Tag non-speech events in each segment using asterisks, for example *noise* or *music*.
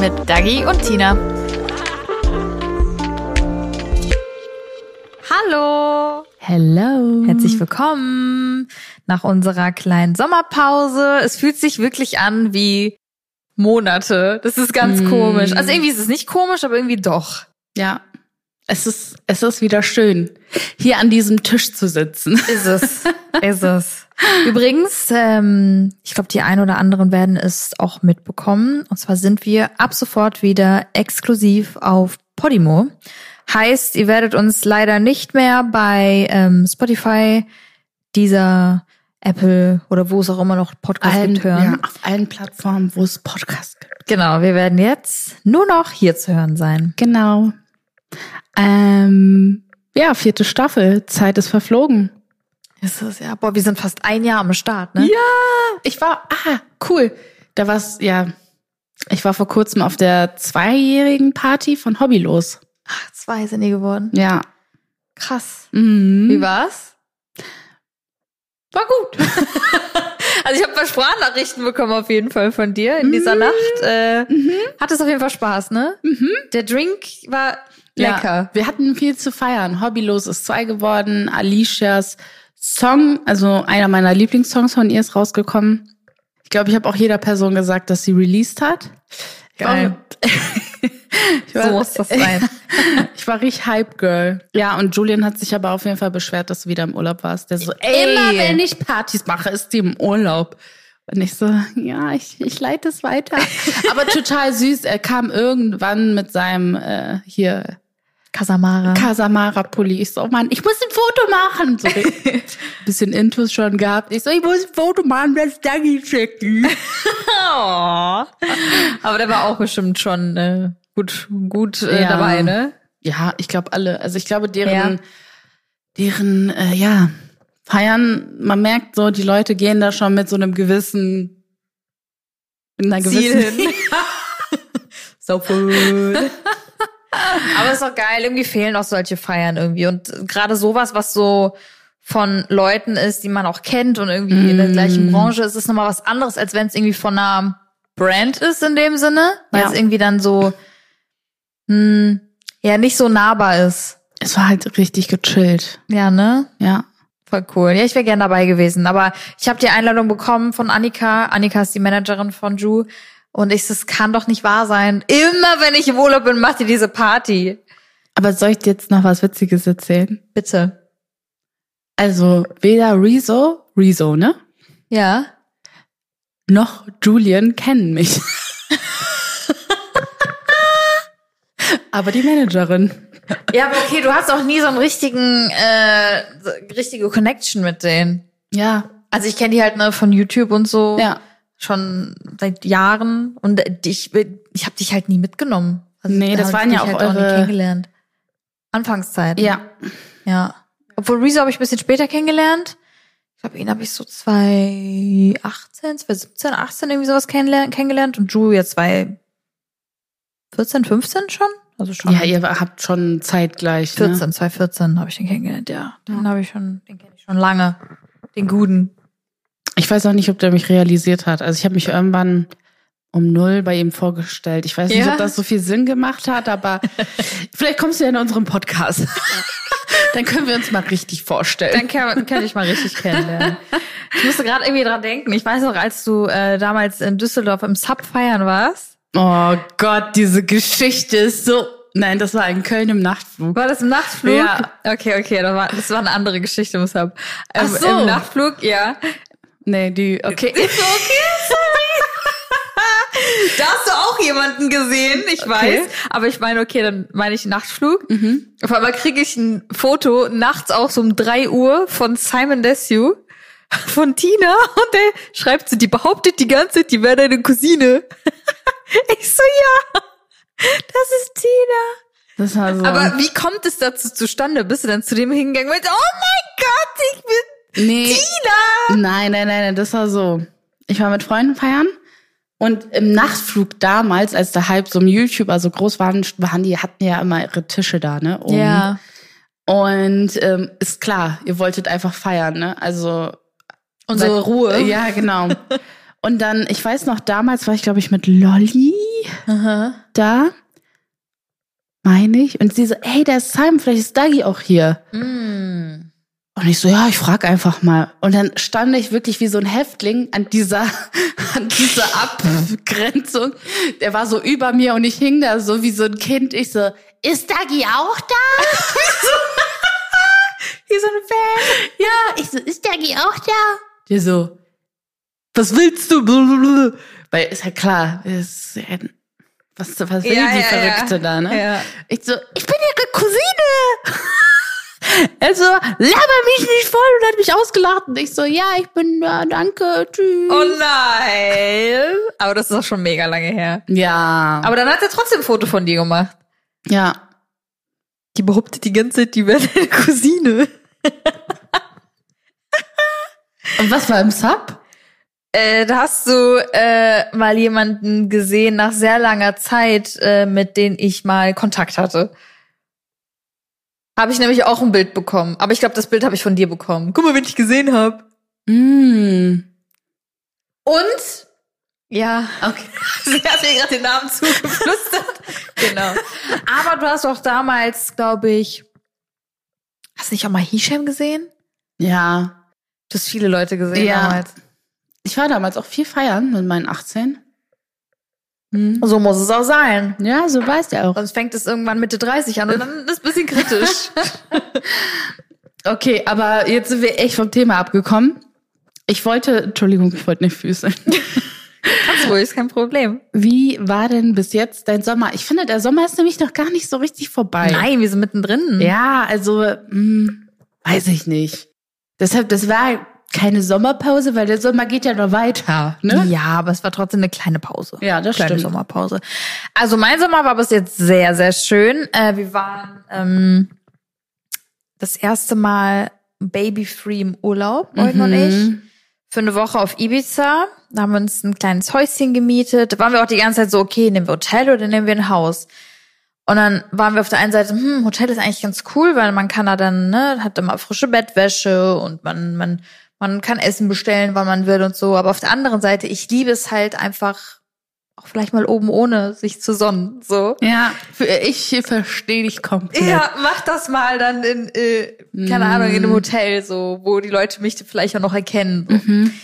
Mit Dagi und Tina. Hallo! Hello. Herzlich willkommen nach unserer kleinen Sommerpause. Es fühlt sich wirklich an wie Monate. Das ist ganz Mm. komisch. Also irgendwie ist es nicht komisch, aber irgendwie doch. Ja, es ist, es ist wieder schön, hier an diesem Tisch zu sitzen. Ist es. *laughs* ist es. Übrigens, ähm, ich glaube, die ein oder anderen werden es auch mitbekommen. Und zwar sind wir ab sofort wieder exklusiv auf Podimo. Heißt, ihr werdet uns leider nicht mehr bei ähm, Spotify, dieser Apple oder wo es auch immer noch Podcasts Allen, gibt hören. ja, auf allen Plattformen, wo es Podcasts gibt. Genau, wir werden jetzt nur noch hier zu hören sein. Genau. Ähm, ja, vierte Staffel. Zeit ist verflogen. Ist es ja. Boah, wir sind fast ein Jahr am Start, ne? Ja, ich war, ah, cool. Da war's, ja, ich war vor kurzem auf der zweijährigen Party von Hobbylos. Ach, zwei sind die geworden. Ja. Krass. Mhm. Wie war's? War gut. *laughs* also ich habe ein paar Sprachnachrichten bekommen auf jeden Fall von dir in dieser Nacht. Äh, Hat es auf jeden Fall Spaß, ne? Der Drink war lecker. Ja, wir hatten viel zu feiern. Hobbylos ist zwei geworden. Alicias Song, also einer meiner Lieblingssongs von ihr ist rausgekommen. Ich glaube, ich habe auch jeder Person gesagt, dass sie released hat. Ich war- Geil. *laughs* ich war, So muss das sein. *laughs* ich war richtig Hype Girl. Ja, und Julian hat sich aber auf jeden Fall beschwert, dass du wieder im Urlaub warst. Der so, Ey. immer wenn ich Partys mache, ist die im Urlaub. Und ich so, ja, ich, ich leite es weiter. *laughs* aber total süß. Er kam irgendwann mit seinem äh, hier Casamara. Casamara-Pulli. Ich so, oh Mann, ich muss ein Foto machen. So, bisschen Intus schon gehabt. Ich so, ich muss ein Foto machen, das Dagi schicken. Oh. Aber der war auch bestimmt schon äh, gut, gut äh, Ja. dabei, ne? Ja, ich glaube alle. Also ich glaube, deren, Ja. deren, äh, ja, feiern, man merkt so, die Leute gehen da schon mit so einem gewissen, in einer Ziel gewissen, hin. *laughs* so food. *laughs* Aber ist doch geil, irgendwie fehlen auch solche Feiern irgendwie. Und gerade sowas, was so von Leuten ist, die man auch kennt und irgendwie in der gleichen Branche ist, ist nochmal was anderes, als wenn es irgendwie von einer Brand ist in dem Sinne. Weil Ja. es irgendwie dann so hm, ja nicht so nahbar ist. es war halt richtig gechillt. Ja, ne? Ja. Voll cool. Ja, ich wäre gern dabei gewesen. Aber ich habe die Einladung bekommen von Annika. Annika ist die Managerin von Ju. Und ich, das kann doch nicht wahr sein. Immer wenn ich im Urlaub bin, macht ihr diese Party. Aber soll ich dir jetzt noch was Witziges erzählen? Bitte. Also, weder Rezo, Rezo, ne? Ja. noch Julian kennen mich. *laughs* Aber die Managerin. Ja, aber okay, du hast auch nie so einen richtigen, äh, richtige Connection mit denen. Ja, Also ich kenne die halt ne, von YouTube und so. ja. Schon seit Jahren. Und ich, ich habe dich halt nie mitgenommen. Also Nee, da das waren ich ja auch halt nie eure- kennengelernt. Anfangszeit. Ja. Ja. Obwohl Rezo habe ich ein bisschen später kennengelernt. Ich glaube, ihn habe ich so 2018, 2017, 18 irgendwie sowas kennengelernt, kennengelernt und Ju jetzt 2014, 15 schon? Also schon. Ja, ihr habt schon zeitgleich. 14, Ne? 2014 habe ich den kennengelernt, ja. Den habe ich schon, den kenne ich schon lange. Den guten. Ich weiß auch nicht, ob der mich realisiert hat. Also ich habe mich irgendwann um null bei ihm vorgestellt. Ich weiß nicht, Ja. ob das so viel Sinn gemacht hat, aber *laughs* vielleicht kommst du ja in unserem Podcast. *laughs* Dann können wir uns mal richtig vorstellen. Dann kann, kann ich mal richtig kennenlernen. Ich musste gerade irgendwie dran denken. Ich weiß noch, als du äh, damals in Düsseldorf im Sub feiern warst. Oh Gott, diese Geschichte ist so. Nein, das war in Köln im Nachtflug. War das im Nachtflug? Ja. Okay, okay, das war, das war eine andere Geschichte im Sub. Ähm, Ach so. Im Nachtflug, ja. Nee, die. Okay. *laughs* Ist so okay. Da hast du auch jemanden gesehen, ich weiß. Aber ich meine, okay, dann meine ich Nachtflug. Auf einmal kriege ich ein Foto nachts auch so um drei Uhr von Simon Desue von Tina und der schreibt so, die behauptet die ganze Zeit, die wäre deine Cousine. *laughs* ich so, ja. Das war so. Aber wie kommt es dazu zustande? Bist du dann zu dem hingegangen meinst, oh mein Gott, ich bin nee. Tina? Nein, nein, nein, nein, das war so. Ich war mit Freunden feiern und im Nachtflug damals, als der Hype so um YouTuber so groß waren, waren die, hatten ja immer ihre Tische da, ne? oben. Ja. Und ähm, ist klar, ihr wolltet einfach feiern, ne? Also Unsere Seit- Ruhe. Ja, genau. *laughs* Und dann, ich weiß noch, damals war ich, glaube ich, mit Lolly Aha. da, meine ich. Und sie so, hey, da ist Simon, vielleicht ist Dagi auch hier. Mm. Und ich so, ja, ich frag einfach mal. Und dann stand ich wirklich wie so ein Häftling an dieser, *laughs* an dieser Abgrenzung. Der war so über mir und ich hing da so wie so ein Kind. Ich so, ist Dagi auch da? *laughs* Wie so ein Fan. Ja, ich so, ist Dagi auch da? Der so, was willst du? Blablabla. *laughs* Weil ist ja klar, ist, was, was will Ja, die ja, Verrückte ja. da, ne? Ich so, ich bin ihre Cousine. Also, laber mich nicht voll und hat mich ausgelacht. Und ich so, ja, ich bin da, danke, tschüss. Oh nein. Aber das ist auch schon mega lange her. ja. Aber dann hat er trotzdem ein Foto von dir gemacht. ja. Die behauptet die ganze Zeit, die wäre deine Cousine. *laughs* Und was war im Sub? Äh, da hast du äh, mal jemanden gesehen nach sehr langer Zeit, äh, mit dem ich mal Kontakt hatte. Habe ich nämlich auch ein Bild bekommen. Aber ich glaube, das Bild habe ich von dir bekommen. Guck mal, wen ich gesehen habe. Mm. Und ja, okay. *laughs* Sie hat mir gerade den Namen zugeflüstert. *laughs* genau. Aber du hast auch damals, glaube ich, hast du nicht auch mal Hisham gesehen? Ja. Du hast viele Leute gesehen Ja. damals. Ich war damals auch viel feiern mit meinen 18. Hm. So muss es auch sein. Ja, so weißt du auch. Sonst fängt es irgendwann Mitte 30 an und dann ist es ein bisschen kritisch. *laughs* Okay, aber jetzt sind wir echt vom Thema abgekommen. Ich wollte, Entschuldigung, ich wollte nicht füßeln. *laughs* Kannst ruhig, ist kein Problem. Wie war denn bis jetzt dein Sommer? Ich finde, der Sommer ist nämlich noch gar nicht so richtig vorbei. Nein, wir sind mittendrin. Ja, also, hm, weiß ich nicht. Deshalb, das war keine Sommerpause, weil der Sommer geht ja noch weiter, ne? Ja, aber es war trotzdem eine kleine Pause. Ja, das kleine stimmt. Sommerpause. Also mein Sommer war bis jetzt sehr, sehr schön. Äh, wir waren ähm, das erste Mal baby-free im Urlaub, Eugen und ich. Mhm. Für eine Woche auf Ibiza. Da haben wir uns ein kleines Häuschen gemietet. Da waren wir auch die ganze Zeit so, okay, nehmen wir Hotel oder nehmen wir ein Haus? Und dann waren wir auf der einen Seite, hm, Hotel ist eigentlich ganz cool, weil man kann da dann, ne, hat immer frische Bettwäsche und man, man, man kann Essen bestellen, wann man will und so. Aber auf der anderen Seite, ich liebe es halt einfach, auch vielleicht mal oben ohne sich zu sonnen, so. Ja, ich verstehe dich komplett. Ja, mach das mal dann in, äh, keine Mm. Ahnung, in einem Hotel, so, wo die Leute mich vielleicht auch noch erkennen. So. Mhm.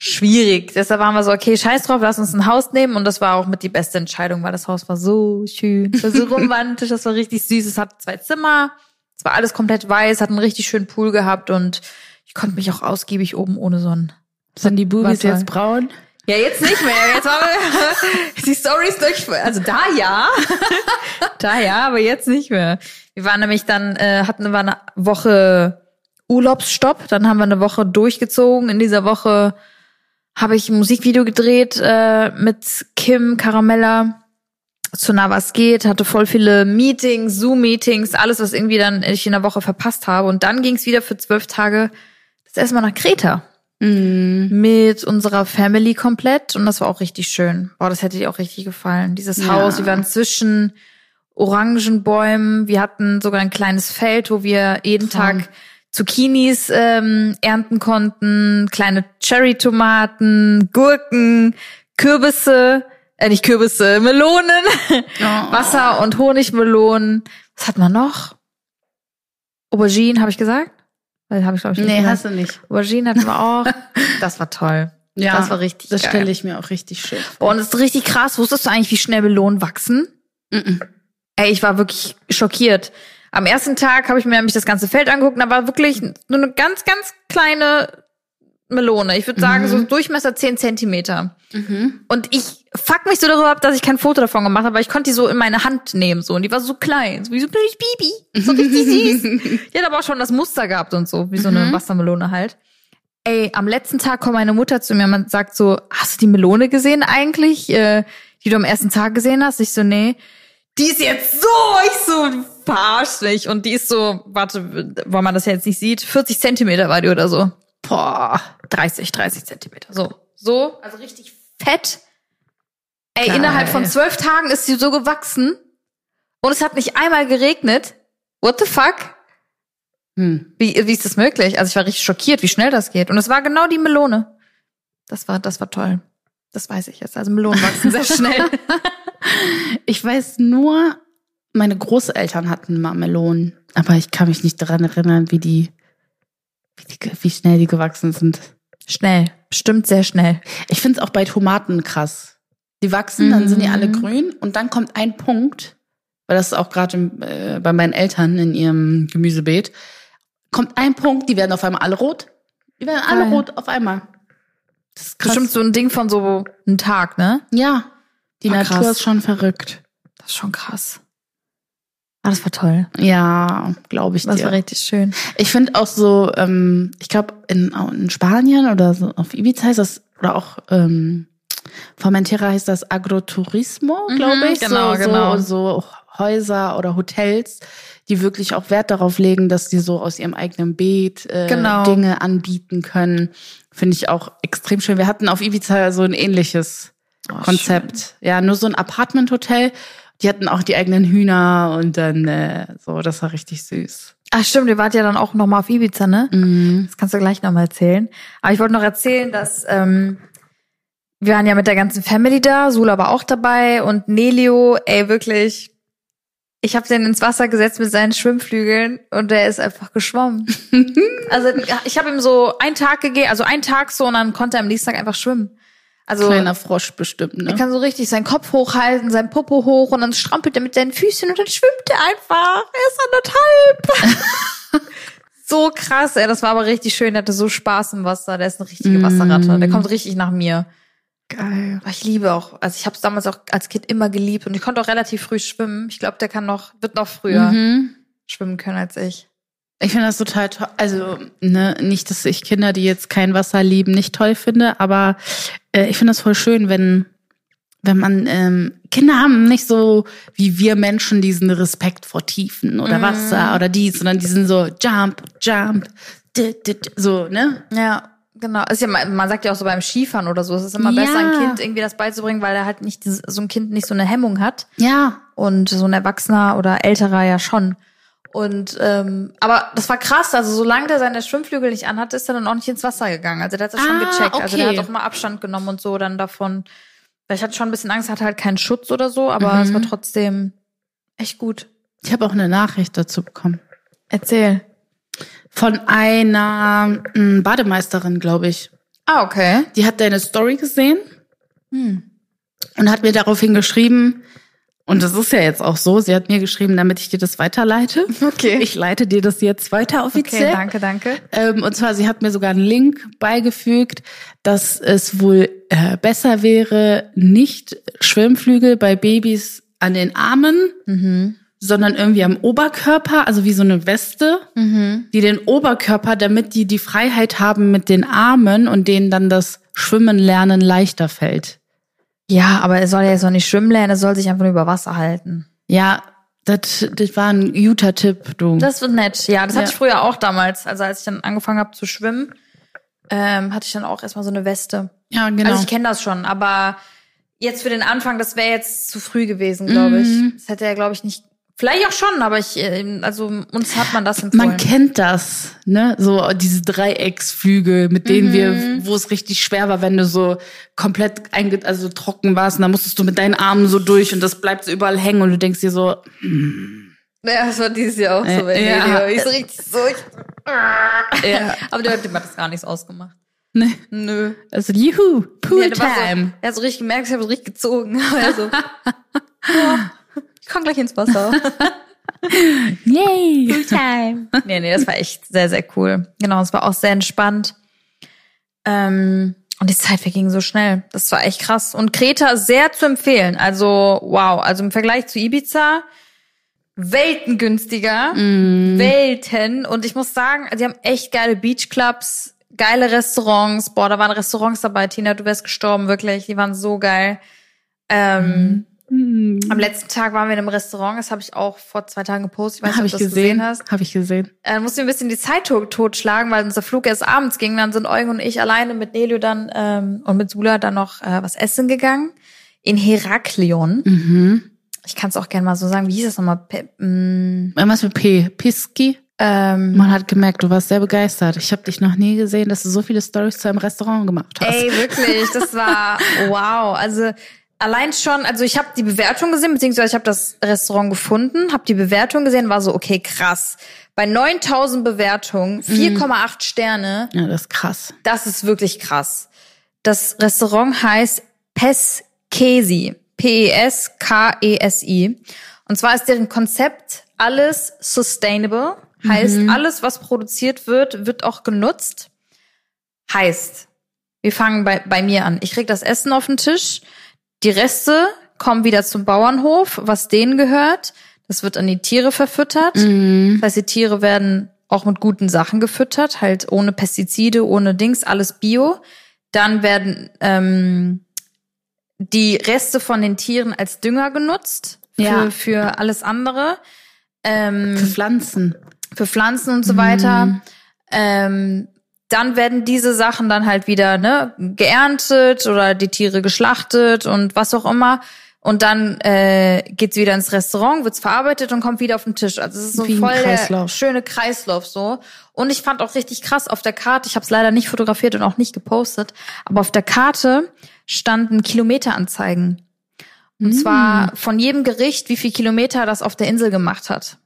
Schwierig. Deshalb waren wir so, okay, scheiß drauf, lass uns ein Haus nehmen. Und das war auch mit die beste Entscheidung, weil das Haus war so schön. Es war so *laughs* romantisch, das war richtig süß. Es hat zwei Zimmer, es war alles komplett weiß, hat einen richtig schönen Pool gehabt und ich konnte mich auch ausgiebig oben ohne Sonnen. Sind die Bubis jetzt braun? Ja, jetzt nicht mehr. Jetzt haben wir *laughs* die Stories durch. Also da ja. *laughs* da ja, aber jetzt nicht mehr. Wir waren nämlich dann, äh, hatten wir eine Woche Urlaubsstopp. Dann haben wir eine Woche durchgezogen. In dieser Woche habe ich ein Musikvideo gedreht äh, mit Kim Caramella zu Na was geht, hatte voll viele Meetings, Zoom-Meetings, alles, was irgendwie dann ich in der Woche verpasst habe. Und dann ging es wieder für zwölf Tage das erste Mal nach Kreta Mhm. mit unserer Family komplett und das war auch richtig schön. Boah, das hätte dir auch richtig gefallen. Dieses Ja. Haus, wir waren zwischen Orangenbäumen, wir hatten sogar ein kleines Feld, wo wir jeden Traum. Tag Zucchinis ähm, ernten konnten, kleine Cherry-Tomaten, Gurken, Kürbisse, äh, nicht Kürbisse, Melonen, *laughs* Oh. Wasser- und Honigmelonen. Was hat man noch? Aubergine, habe ich gesagt? Weil habe ich glaube ich nicht Nee, hast du nicht. Aubergine hatten wir auch. *laughs* Das war toll. Ja, Das war richtig Das stelle ich mir auch richtig schön vor. und es ist richtig krass. Wusstest du eigentlich, wie schnell Melonen wachsen? Mhm. Ey, ich war wirklich schockiert. Am ersten Tag habe ich mir nämlich das ganze Feld angeguckt und da war wirklich nur eine ganz, ganz kleine Melone. Ich würde sagen, Mhm. so Durchmesser 10 Zentimeter. Mhm. Und ich fuck mich so darüber ab, dass ich kein Foto davon gemacht habe, aber ich konnte die so in meine Hand nehmen so und die war so klein, so wie so ein kleines Baby, so richtig süß. *laughs* Die hat aber auch schon das Muster gehabt und so, wie so eine Mhm. Wassermelone halt. Ey, am letzten Tag kommt meine Mutter zu mir und sagt so, hast du die Melone gesehen eigentlich, äh, die du am ersten Tag gesehen hast? Ich so, nee. die ist jetzt so, ich so, verarsch mich. Und die ist so, warte, weil man das ja jetzt nicht sieht, 40 Zentimeter war die oder so. Boah. 30, 30 Zentimeter. So. So, also richtig fett. Ey, Geil. innerhalb von zwölf Tagen ist sie so gewachsen. Und es hat nicht einmal geregnet. What the fuck? Hm. Wie, wie ist das möglich? Also ich war richtig schockiert, wie schnell das geht. Und es war genau die Melone. Das war, das war toll. Das weiß ich jetzt. Also Melonen wachsen sehr schnell. *laughs* Ich weiß nur, meine Großeltern hatten mal Melonen, aber ich kann mich nicht daran erinnern, wie die, wie, wie schnell die gewachsen sind. schnell. Bestimmt sehr schnell. Ich finde es auch bei Tomaten krass. Die wachsen, dann sind die Mhm. alle grün und dann kommt ein Punkt, weil das ist auch gerade äh, bei meinen Eltern in ihrem Gemüsebeet, kommt ein Punkt, die werden auf einmal alle rot. Die werden alle Geil. rot auf einmal. Das ist krass. Bestimmt so ein Ding von so einem Tag, ne? Ja, die Ah, Natur krass. ist schon verrückt. Das ist schon krass. Ah, das war toll. Ja, glaube ich Das dir. war richtig schön. Ich finde auch so, ähm, ich glaube in, in Spanien oder so auf Ibiza heißt das, oder auch ähm, Formentera heißt das Agroturismo, Mhm, glaube ich. genau, so, genau. So, so Häuser oder Hotels, die wirklich auch Wert darauf legen, dass die so aus ihrem eigenen Beet äh, Genau. Dinge anbieten können. Finde ich auch extrem schön. Wir hatten auf Ibiza so ein ähnliches Oh, Konzept. Ja, nur so ein Apartment-Hotel. Die hatten auch die eigenen Hühner und dann äh, so, das war richtig süß. Ach stimmt, ihr wart ja dann auch noch mal auf Ibiza, ne? Mhm. Das kannst du gleich noch mal erzählen. Aber ich wollte noch erzählen, dass ähm, wir waren ja mit der ganzen Family da, Sula war auch dabei und Nelio, ey wirklich, ich habe den ins Wasser gesetzt mit seinen Schwimmflügeln und der ist einfach geschwommen. *laughs* also ich habe ihm so einen Tag gegeben, also einen Tag so und dann konnte er am nächsten Tag einfach schwimmen. Also Kleiner Frosch bestimmt, ne? er kann so richtig seinen Kopf hochhalten, seinen Popo hoch und dann strampelt er mit seinen Füßchen und dann schwimmt er einfach. Er ist anderthalb. *laughs* so krass, ey. Das war aber richtig schön. Er hatte so Spaß im Wasser. Der ist eine richtige Mm. Wasserratte. Der kommt richtig nach mir. Geil. Aber ich liebe auch, also ich habe es damals auch als Kind immer geliebt und ich konnte auch relativ früh schwimmen. Ich glaube, der kann noch, wird noch früher Mhm. schwimmen können als ich. Ich finde das total toll. Also, ne, nicht, dass ich Kinder, die jetzt kein Wasser lieben, nicht toll finde, aber äh, ich finde das voll schön, wenn, wenn man, ähm, Kinder haben nicht so wie wir Menschen diesen Respekt vor Tiefen oder Wasser oder dies, sondern die sind so Jump, Jump, so, ne? Ja, genau. Ist ja, man sagt ja auch so beim Skifahren oder so, es ist immer besser, Ja. ein Kind irgendwie das beizubringen, weil er halt nicht, so ein Kind nicht so eine Hemmung hat. Ja. und so ein Erwachsener oder älterer ja schon. Und ähm, aber das war krass, also solange der seine Schwimmflügel nicht anhatte, ist er dann auch nicht ins Wasser gegangen. Also der hat das schon Ah, gecheckt. Also der okay. hat auch mal Abstand genommen und so dann davon. Weil ich hatte schon ein bisschen Angst, hatte halt keinen Schutz oder so, aber Mhm. es war trotzdem echt gut. Ich habe auch eine Nachricht dazu bekommen. Erzähl. Von einer mm, Bademeisterin, glaube ich. Ah, okay. Die hat deine Story gesehen Hm. und hat mir daraufhin geschrieben, und das ist ja jetzt auch so, sie hat mir geschrieben, damit ich dir das weiterleite. Okay. Ich leite dir das jetzt weiter offiziell. okay, danke, danke. Ähm, und zwar, sie hat mir sogar einen Link beigefügt, dass es wohl äh, besser wäre, nicht Schwimmflügel bei Babys an den Armen, Mhm. sondern irgendwie am Oberkörper, also wie so eine Weste, Mhm. die den Oberkörper, damit die die Freiheit haben mit den Armen und denen dann das Schwimmen lernen leichter fällt. Ja, aber er soll ja jetzt noch nicht schwimmen lernen, er soll sich einfach nur über Wasser halten. Ja, das, das war ein guter Tipp, du. Das wird nett. Ja, das hatte Ja. ich früher auch damals. Also als ich dann angefangen habe zu schwimmen, ähm, hatte ich dann auch erstmal so eine Weste. ja, genau. Also ich kenne das schon, aber jetzt für den Anfang, das wäre jetzt zu früh gewesen, glaube ich. Mhm. Das hätte er, glaube ich, nicht. Vielleicht auch schon, aber ich, äh, also uns hat man das empfohlen. Man kennt das, ne? So diese Dreiecksflügel, mit denen Mhm. wir, wo es richtig schwer war, wenn du so komplett einge also trocken warst und dann musstest du mit deinen Armen so durch und das bleibt so überall hängen und du denkst dir so, ja, das war dieses Jahr auch so bei Äh, ja. Ich so richtig so. Ich, ja, *laughs* aber der, hat das gar nichts ausgemacht. ne? Nö. Also juhu, Pool Ja. So, er hat so richtig gemerkt, ich habe so richtig gezogen. *laughs* Aber er so, ja, *laughs* ich kann gleich ins Wasser. *laughs* *laughs* Yay. Time. Nee, nee, das war echt sehr, sehr cool. Genau, es war auch sehr entspannt. Ähm, und die Zeit verging so schnell. Das war echt krass. Und Kreta sehr zu empfehlen. Also, wow. Also im Vergleich zu Ibiza, Welten günstiger. Welten. Und ich muss sagen, die haben echt geile Beachclubs, geile Restaurants. Boah, da waren Restaurants dabei, Tina, du wärst gestorben, wirklich. Die waren so geil. Ähm, Hm. Am letzten Tag waren wir in einem Restaurant, das habe ich auch vor zwei Tagen gepostet. Ich weiß Habe nicht, ich du das gesehen gesehen. hast. Habe ich gesehen. äh, mussten wir ein bisschen die Zeit tot, totschlagen, weil unser Flug erst abends ging. Dann sind Eugen und ich alleine mit Nelio dann ähm, und mit Sula dann noch äh, was essen gegangen in Heraklion. Mhm. Ich kann es auch gerne mal so sagen. Wie hieß das nochmal? Pe mm, Was mit P? Piski? ähm, Man hat gemerkt, du warst sehr begeistert. Ich habe dich noch nie gesehen, dass du so viele Stories zu einem Restaurant gemacht hast. ey, wirklich, das war *laughs* wow. Also allein schon, also ich habe die Bewertung gesehen, beziehungsweise ich habe das Restaurant gefunden, habe die Bewertung gesehen, war so, okay, krass. Bei 9000 Bewertungen, 4,8 Sterne, Ja, das ist krass. Das ist wirklich krass. Das Restaurant heißt Peskesi. P-E-S-K-E-S-I. Und zwar ist deren Konzept alles sustainable. Heißt, alles, was produziert wird, wird auch genutzt. Heißt, wir fangen bei, bei mir an. Ich krieg das Essen auf den Tisch. Die Reste kommen wieder zum Bauernhof, was denen gehört. Das wird an die Tiere verfüttert. Mhm. Das heißt, die Tiere werden auch mit guten Sachen gefüttert, halt ohne Pestizide, ohne Dings, alles Bio. Dann werden ähm, die Reste von den Tieren als Dünger genutzt für, Ja. für alles andere, Für ähm, Pflanzen. für Pflanzen und so weiter. Ähm, dann werden diese Sachen dann halt wieder ne, geerntet oder die Tiere geschlachtet und was auch immer. Und dann äh, geht's wieder ins Restaurant, wird's verarbeitet und kommt wieder auf den Tisch. Also es ist so Wie ein voll der Kreislauf. schöne Kreislauf so. Und ich fand auch richtig krass auf der Karte, ich habe es leider nicht fotografiert und auch nicht gepostet, aber auf der Karte standen Kilometeranzeigen. Und zwar von jedem Gericht, wie viel Kilometer das auf der Insel gemacht hat.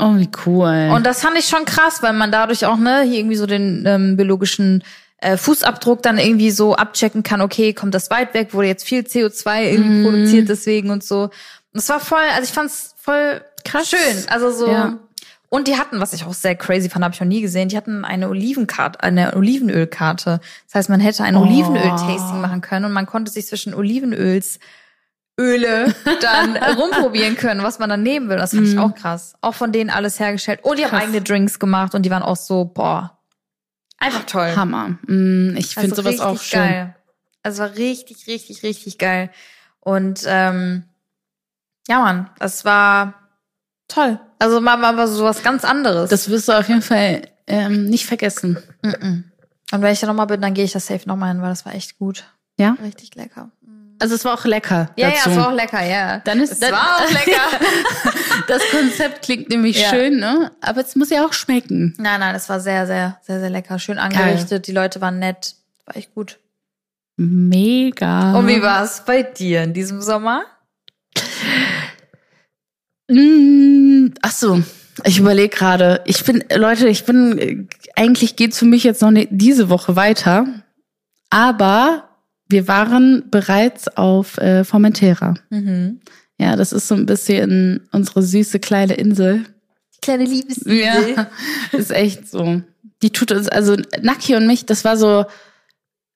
Oh, wie cool. Und das fand ich schon krass, weil man dadurch auch ne hier irgendwie so den ähm, biologischen äh, Fußabdruck dann irgendwie so abchecken kann. Okay, kommt das weit weg? Wurde jetzt viel CO2 irgendwie produziert deswegen und so. Und das war voll, also ich fand's voll Krass. schön. Also so. Ja. Und die hatten, was ich auch sehr crazy fand, habe ich noch nie gesehen, die hatten eine Olivenkarte, eine Olivenölkarte. Das heißt, man hätte ein Oh. Olivenöl-Tasting machen können und man konnte sich zwischen Olivenöls Öle *laughs* dann rumprobieren können, was man dann nehmen will. Das fand ich auch krass. Auch von denen alles hergestellt. Und die haben Krass. eigene Drinks gemacht und die waren auch so, boah, einfach toll. Hammer. Mm, Ich finde Also sowas auch richtig schön. geil. Also war richtig, richtig, richtig geil. Und ähm, ja, Mann, das war toll. Also mal, mal so was ganz anderes. Das wirst du auf jeden Fall ähm, nicht vergessen. Mhm. Und wenn ich da nochmal bin, dann gehe ich das safe nochmal hin, weil das war echt gut. Ja? Richtig lecker. Also es war auch lecker. Ja, dazu. ja, es war auch lecker, ja. Dann ist es dann, war auch lecker. *laughs* Das Konzept klingt nämlich Ja. schön, ne? Aber es muss ja auch schmecken. nein, nein, es war sehr, sehr, sehr, sehr lecker. Schön angerichtet. Die Leute waren nett. War echt gut. Mega. Und wie war es bei dir in diesem Sommer? Mm, Ach so, ich überlege gerade. Ich bin, Leute, ich bin, äh, eigentlich geht's für mich jetzt noch nicht diese Woche weiter. Aber wir waren bereits auf äh, Formentera. Mhm. Ja, das ist so ein bisschen unsere süße kleine Insel. Die kleine Liebes. Ja, ist echt so. Die tut uns, also Naki und mich, das war so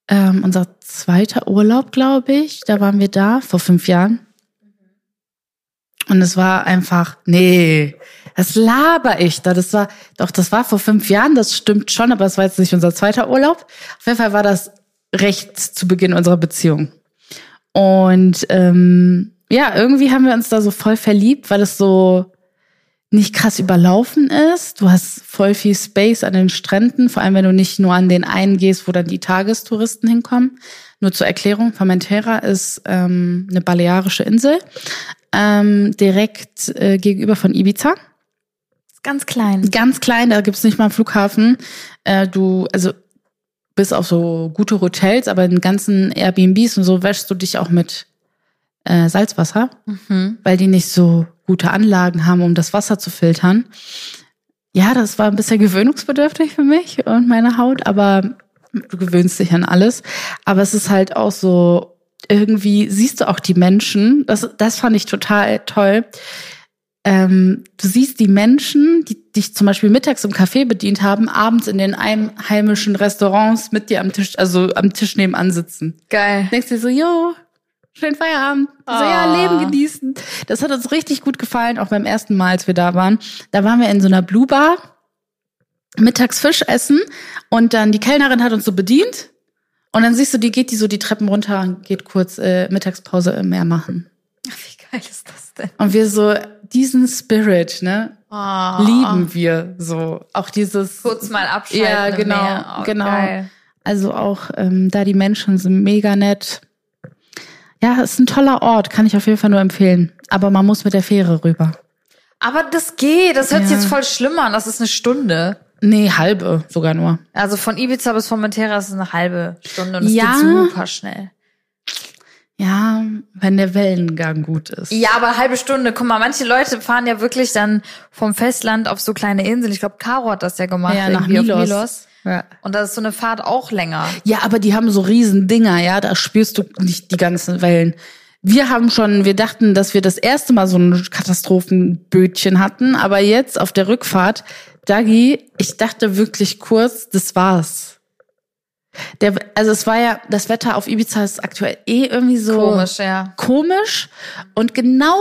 ähm, unser zweiter Urlaub, glaube ich. Da waren wir da vor fünf Jahren. Und es war einfach, nee, das laber ich da. Das war, doch, das war vor fünf Jahren, das stimmt schon, aber es war jetzt nicht unser zweiter Urlaub. Auf jeden Fall war das recht zu Beginn unserer Beziehung. Und ähm, ja, irgendwie haben wir uns da so voll verliebt, weil es so nicht krass überlaufen ist. Du hast voll viel Space an den Stränden, vor allem wenn du nicht nur an den einen gehst, wo dann die Tagestouristen hinkommen. Nur zur Erklärung, Formentera ist ähm, eine balearische Insel, ähm, direkt äh, gegenüber von Ibiza. Ganz klein. Ganz klein, da gibt's nicht mal einen Flughafen. Äh, du, also bis auf so gute Hotels, aber in ganzen Airbnbs und so wäschst du dich auch mit äh, Salzwasser, Mhm. weil die nicht so gute Anlagen haben, um das Wasser zu filtern. Ja, das war ein bisschen gewöhnungsbedürftig für mich und meine Haut, aber du gewöhnst dich an alles. Aber es ist halt auch so, irgendwie siehst du auch die Menschen, das, das fand ich total toll. Ähm, du siehst die Menschen, die dich zum Beispiel mittags im Café bedient haben, abends in den einheimischen Restaurants mit dir am Tisch, also am Tisch nebenan sitzen. Geil. Denkst dir so, jo, schönen Feierabend. So, ja, Ah. Leben genießen. Das hat uns richtig gut gefallen, auch beim ersten Mal, als wir da waren. Da waren wir in so einer Blue Bar, mittags Fisch essen und dann die Kellnerin hat uns so bedient. Und dann siehst du, die geht die so die Treppen runter und geht kurz äh, Mittagspause im Meer machen. Wie geil ist das denn? Und wir so, diesen Spirit, ne, Oh, lieben wir so. Auch dieses. Kurz mal abschalten. Ja, genau. Oh, genau. Geil. Also auch ähm, da die Menschen sind mega nett. Ja, ist ein toller Ort, kann ich auf jeden Fall nur empfehlen. Aber man muss mit der Fähre rüber. Aber das geht. Das hört sich Ja. jetzt voll schlimm an. Das ist eine Stunde. Nee, halbe sogar nur. Also von Ibiza bis Formentera ist es eine halbe Stunde und es Ja. geht super schnell. Ja, wenn der Wellengang gut ist. Ja, aber halbe Stunde. Guck mal, manche Leute fahren ja wirklich dann vom Festland auf so kleine Inseln. Ich glaube, Caro hat das ja gemacht. Ja, nach Milos. Milos. Ja. Und da ist so eine Fahrt auch länger. ja, aber die haben so riesen Dinger, ja, da spürst du nicht die ganzen Wellen. Wir haben schon, wir dachten, dass wir das erste Mal so ein Katastrophenbötchen hatten, aber jetzt auf der Rückfahrt, Dagi, ich dachte wirklich kurz, das war's. Der, also es war ja, das Wetter auf Ibiza ist aktuell eh irgendwie so Komisch, ja. komisch. Und genau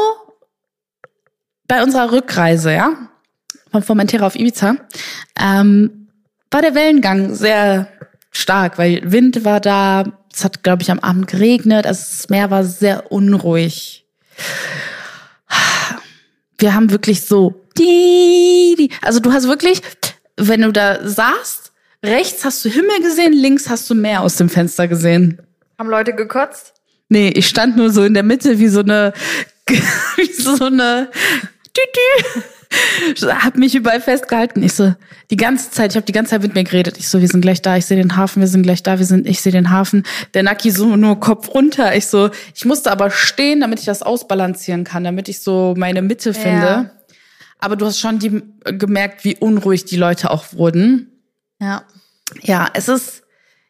bei unserer Rückreise, ja, von Formentera auf Ibiza, ähm, war der Wellengang sehr stark, weil Wind war da, es hat, glaube ich, am Abend geregnet, also das Meer war sehr unruhig. Wir haben wirklich so, die, die, also du hast wirklich, wenn du da saßt, rechts hast du Himmel gesehen, links hast du Meer aus dem Fenster gesehen. Haben Leute gekotzt? Nee, ich stand nur so in der Mitte wie so eine, *laughs* wie so eine, Tütü. Hab mich überall festgehalten. Ich so, die ganze Zeit, ich habe die ganze Zeit mit mir geredet. Ich so, wir sind gleich da, ich sehe den Hafen, wir sind gleich da, wir sind, ich sehe den Hafen. Der Naki so nur Kopf runter. Ich so, ich musste aber stehen, damit ich das ausbalancieren kann, damit ich so meine Mitte finde. Aber du hast schon die, gemerkt, wie unruhig die Leute auch wurden. Ja. Ja, es ist,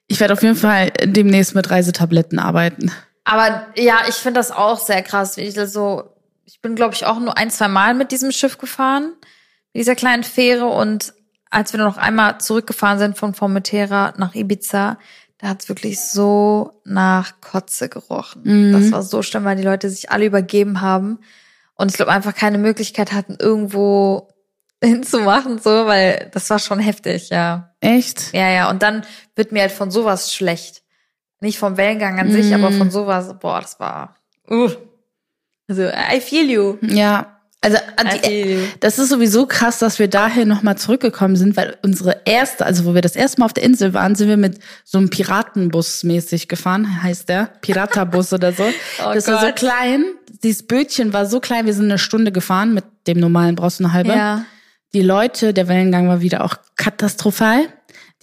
ich werde auf jeden Fall demnächst mit Reisetabletten arbeiten. Aber ja, ich finde das auch sehr krass. Wie ich das so, ich bin, glaube ich, auch nur ein, zwei Mal mit diesem Schiff gefahren, mit dieser kleinen Fähre. Und als wir noch einmal zurückgefahren sind von Formentera nach Ibiza, da hat's wirklich so nach Kotze gerochen. Das war so schlimm, weil die Leute sich alle übergeben haben. Und ich glaube, einfach keine Möglichkeit hatten, irgendwo *laughs* hinzumachen, so, weil das war schon heftig, ja. Echt? Ja, ja, und dann wird mir halt von sowas schlecht. Nicht vom Wellengang an sich, aber von sowas, boah, das war. Uh. Also, I feel you. Ja. Also die, das ist sowieso krass, dass wir dahin nochmal zurückgekommen sind, weil unsere erste, also wo wir das erste Mal auf der Insel waren, sind wir mit so einem Piratenbus mäßig gefahren, heißt der, Piratabus oder so. *laughs* Oh das war so Gott. klein, dieses Bötchen war so klein, wir sind eine Stunde gefahren, mit dem normalen brauchst du eine halbe. Ja. Die Leute, der Wellengang war wieder auch katastrophal.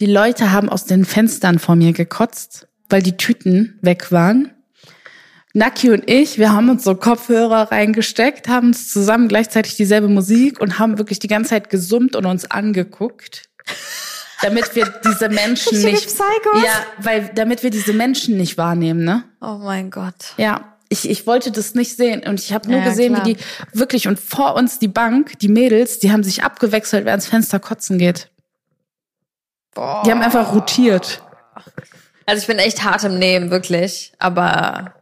Die Leute haben aus den Fenstern vor mir gekotzt, weil die Tüten weg waren. Naki und ich, wir haben uns so Kopfhörer reingesteckt, haben uns zusammen gleichzeitig dieselbe Musik und haben wirklich die ganze Zeit gesummt und uns angeguckt. *laughs* Damit wir diese Menschen nicht, ja, weil, damit wir diese Menschen nicht wahrnehmen, ne? Oh mein Gott. Ja, ich, ich wollte das nicht sehen und ich habe nur Ja, gesehen, klar. wie die wirklich und vor uns die Bank, die Mädels, die haben sich abgewechselt, wer ans Fenster kotzen geht. Boah. Die haben einfach rotiert. Also ich bin echt hart im Nehmen, wirklich. Aber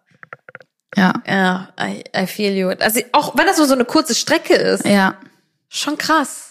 Ja, ja, I, I feel you. Also auch wenn das nur so eine kurze Strecke ist, ja. schon krass.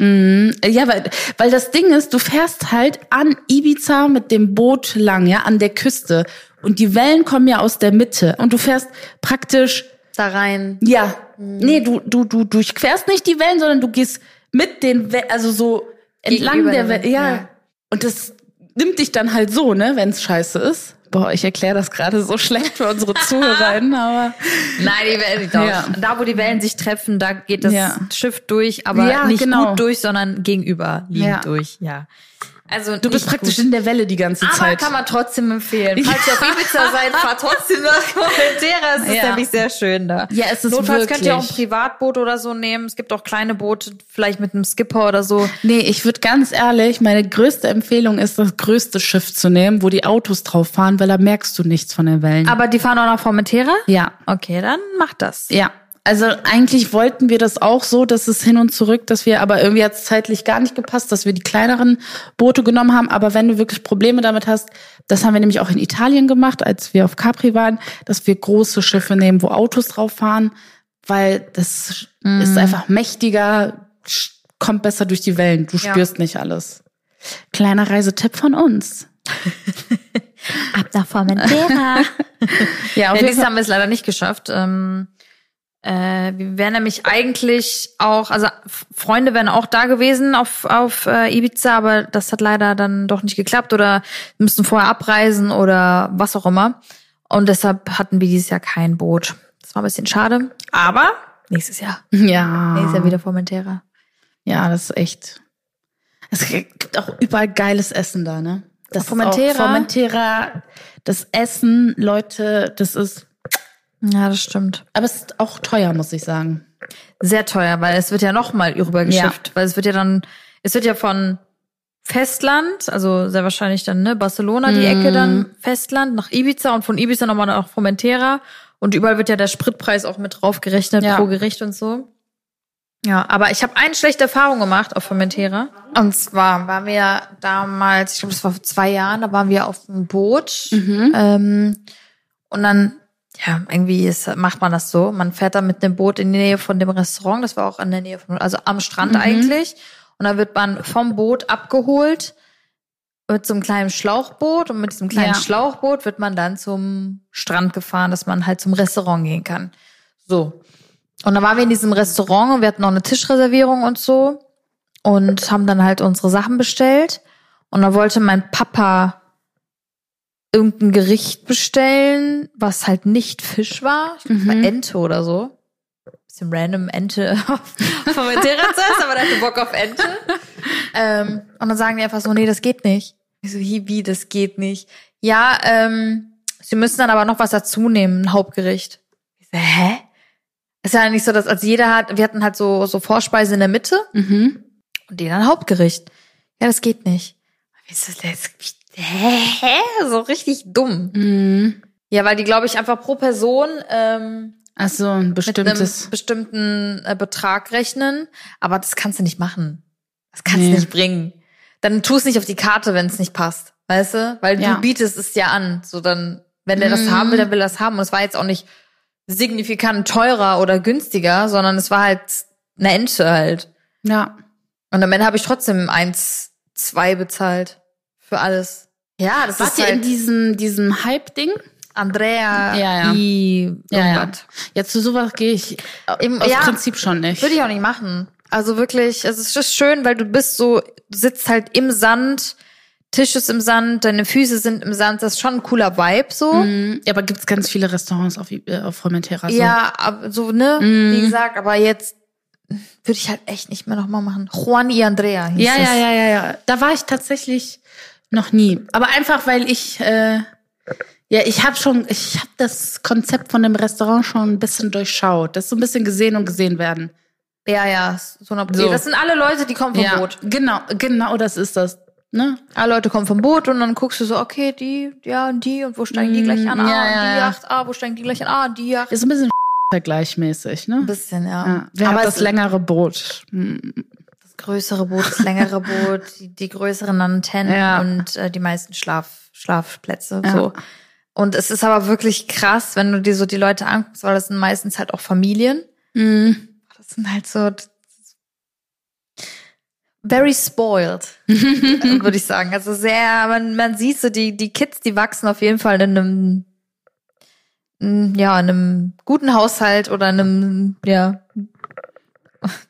Mhm. Ja, weil, weil das Ding ist, du fährst halt an Ibiza mit dem Boot lang, ja, an der Küste. Und die Wellen kommen ja aus der Mitte. Und du fährst praktisch, Da rein. ja, nee, du, du, du durchquerst nicht die Wellen, sondern du gehst mit den Wellen, also so entlang Gegenüber der Wellen. Ja. ja. Und das nimmt dich dann halt so, ne, wenn es scheiße ist. Boah, ich erkläre das gerade so schlecht für unsere *laughs* ZuhörerInnen, aber Nein, die Wellen, doch. Ja. Da, wo die Wellen sich treffen, da geht das Ja. Schiff durch, aber Ja, nicht genau. gut durch, sondern gegenüber liegend durch, ja. Also du bist praktisch in der Welle die ganze aber Zeit. kann man trotzdem empfehlen. *laughs* Falls ihr auf Ibiza seid, fahrt trotzdem nach Formentera. Es ist Ja. nämlich sehr schön da. Ja, es ist Notfalls könnt ihr auch ein wirklich. Privatboot oder so nehmen. Es gibt auch kleine Boote, vielleicht mit einem Skipper oder so. Nee, ich würde ganz ehrlich, meine größte Empfehlung ist, das größte Schiff zu nehmen, wo die Autos drauf fahren, weil da merkst du nichts von den Wellen. Aber die fahren auch nach Formentera? ja, Okay, dann macht das. ja. Also eigentlich wollten wir das auch so, dass es hin und zurück, dass wir, aber irgendwie hat es zeitlich gar nicht gepasst, dass wir die kleineren Boote genommen haben. Aber wenn du wirklich Probleme damit hast, das haben wir nämlich auch in Italien gemacht, als wir auf Capri waren, dass wir große Schiffe nehmen, wo Autos drauf fahren, weil das ist einfach mächtiger, kommt besser durch die Wellen. Du Ja. spürst nicht alles. Kleiner Reisetipp von uns. *laughs* Ab nach Formentera. Ja, auf Ja, jeden haben wir es leider nicht geschafft. Ähm, Äh, wir wären nämlich eigentlich auch, also Freunde wären auch da gewesen auf, auf äh, Ibiza, aber das hat leider dann doch nicht geklappt oder müssten vorher abreisen oder was auch immer. Und deshalb hatten wir dieses Jahr kein Boot. Das war ein bisschen schade. Aber nächstes Jahr. Ja. Nächstes Jahr wieder Formentera. Ja, das ist echt. Es gibt auch überall geiles Essen da, ne? Das Formentera? Formentera, das Essen, Leute, das ist, Ja, das stimmt. aber es ist auch teuer, muss ich sagen. Sehr teuer, weil es wird ja noch mal rübergeschifft. Weil es wird ja dann, es wird ja von Festland, also sehr wahrscheinlich dann, ne, Barcelona, die Ecke dann Festland, nach Ibiza und von Ibiza nochmal nach Formentera. Und überall wird ja der Spritpreis auch mit draufgerechnet Ja. pro Gericht und so. Ja, aber ich habe eine schlechte Erfahrung gemacht auf Formentera. Und zwar waren wir damals, ich glaube, das war vor zwei Jahren, da waren wir auf dem Boot. Ähm, und dann, ja, irgendwie ist, macht man das so. Man fährt dann mit dem Boot in die Nähe von dem Restaurant. Das war auch in der Nähe von, also am Strand eigentlich. Und dann wird man vom Boot abgeholt mit so einem kleinen Schlauchboot. Und mit diesem kleinen Ja. Schlauchboot wird man dann zum Strand gefahren, dass man halt zum Restaurant gehen kann. So. Und dann waren wir in diesem Restaurant und wir hatten noch eine Tischreservierung und so. Und haben dann halt unsere Sachen bestellt. Und da wollte mein Papa irgendein Gericht bestellen, was halt nicht Fisch war. Ich glaube, war Ente oder so. Bisschen random Ente *laughs* auf essen, aber der hatte Bock auf Ente. ähm, und dann sagen die einfach so, nee, das geht nicht. Ich so, wie, wie, das geht nicht? Ja, ähm, sie müssen dann aber noch was dazu nehmen, ein Hauptgericht. Ich so, hä? Ist ja nicht so, dass als jeder hat, wir hatten halt so, so Vorspeise in der Mitte Mhm. und die dann Hauptgericht. Ja, das geht nicht. Ich so, das, hä? So richtig dumm. Mhm. Ja, weil die, glaube ich, einfach pro Person ähm, Ach so, ein bestimmtes. bestimmten äh, Betrag rechnen. Aber das kannst du nicht machen. Das kannst Nee. du nicht bringen. Dann tu es nicht auf die Karte, wenn es nicht passt. Weißt du? Weil Ja. du bietest es ja an. So dann, wenn der das Mhm. haben will, dann will er das haben. Und es war jetzt auch nicht signifikant teurer oder günstiger, sondern es war halt eine Ente halt. Ja. Und am Ende habe ich trotzdem eins, zwei bezahlt. Für alles. Ja, das Wart ist ihr in halt diesem, diesem Hype-Ding? Andrea Ja, ja. I. Ja, ja. Ja, zu sowas gehe ich Im- ja. Prinzip schon nicht. Würde ich auch nicht machen. Also wirklich, es ist just schön, weil du bist so, du sitzt halt im Sand, Tisch ist im Sand, deine Füße sind im Sand, das ist schon ein cooler Vibe so. Mhm. Ja, aber gibt's ganz viele Restaurants auf, äh, auf Formentera. So. Ja, so, ne, Mhm. wie gesagt, aber jetzt würde ich halt echt nicht mehr nochmal machen. Juan y Andrea hieß Ja, es. ja, ja, ja, ja. Da war ich tatsächlich noch nie. Aber einfach, weil ich, äh, ja, ich habe schon, ich habe das Konzept von dem Restaurant schon ein bisschen durchschaut. Das ist so ein bisschen gesehen und gesehen werden. Ja, ja, so eine, So. Das sind alle Leute, die kommen vom ja, Boot. genau, genau, das ist das. Ne? Alle Leute kommen vom Boot und dann guckst du so, okay, die, ja, und die, und wo steigen die gleich an? Ah, Mm, ja, und ja, die ja. Yacht, ah, wo steigen die gleich an? Ah, die Yacht. Ist ein bisschen *laughs* vergleichmäßig, ne? Ein bisschen, ja. Ja. Wer aber hat das längere Boot? Hm. Größere Boot, das längere *laughs* Boot, die, die größeren Antennen Ja. und äh, die meisten Schlaf, Schlafplätze. Ja. So. Und es ist aber wirklich krass, wenn du dir so die Leute anguckst, weil das sind meistens halt auch Familien. Mhm. Das sind halt so very spoiled, *laughs* würde ich sagen. Also sehr, man, man sieht so, die, die Kids, die wachsen auf jeden Fall in einem, ja, in einem guten Haushalt oder in einem, ja,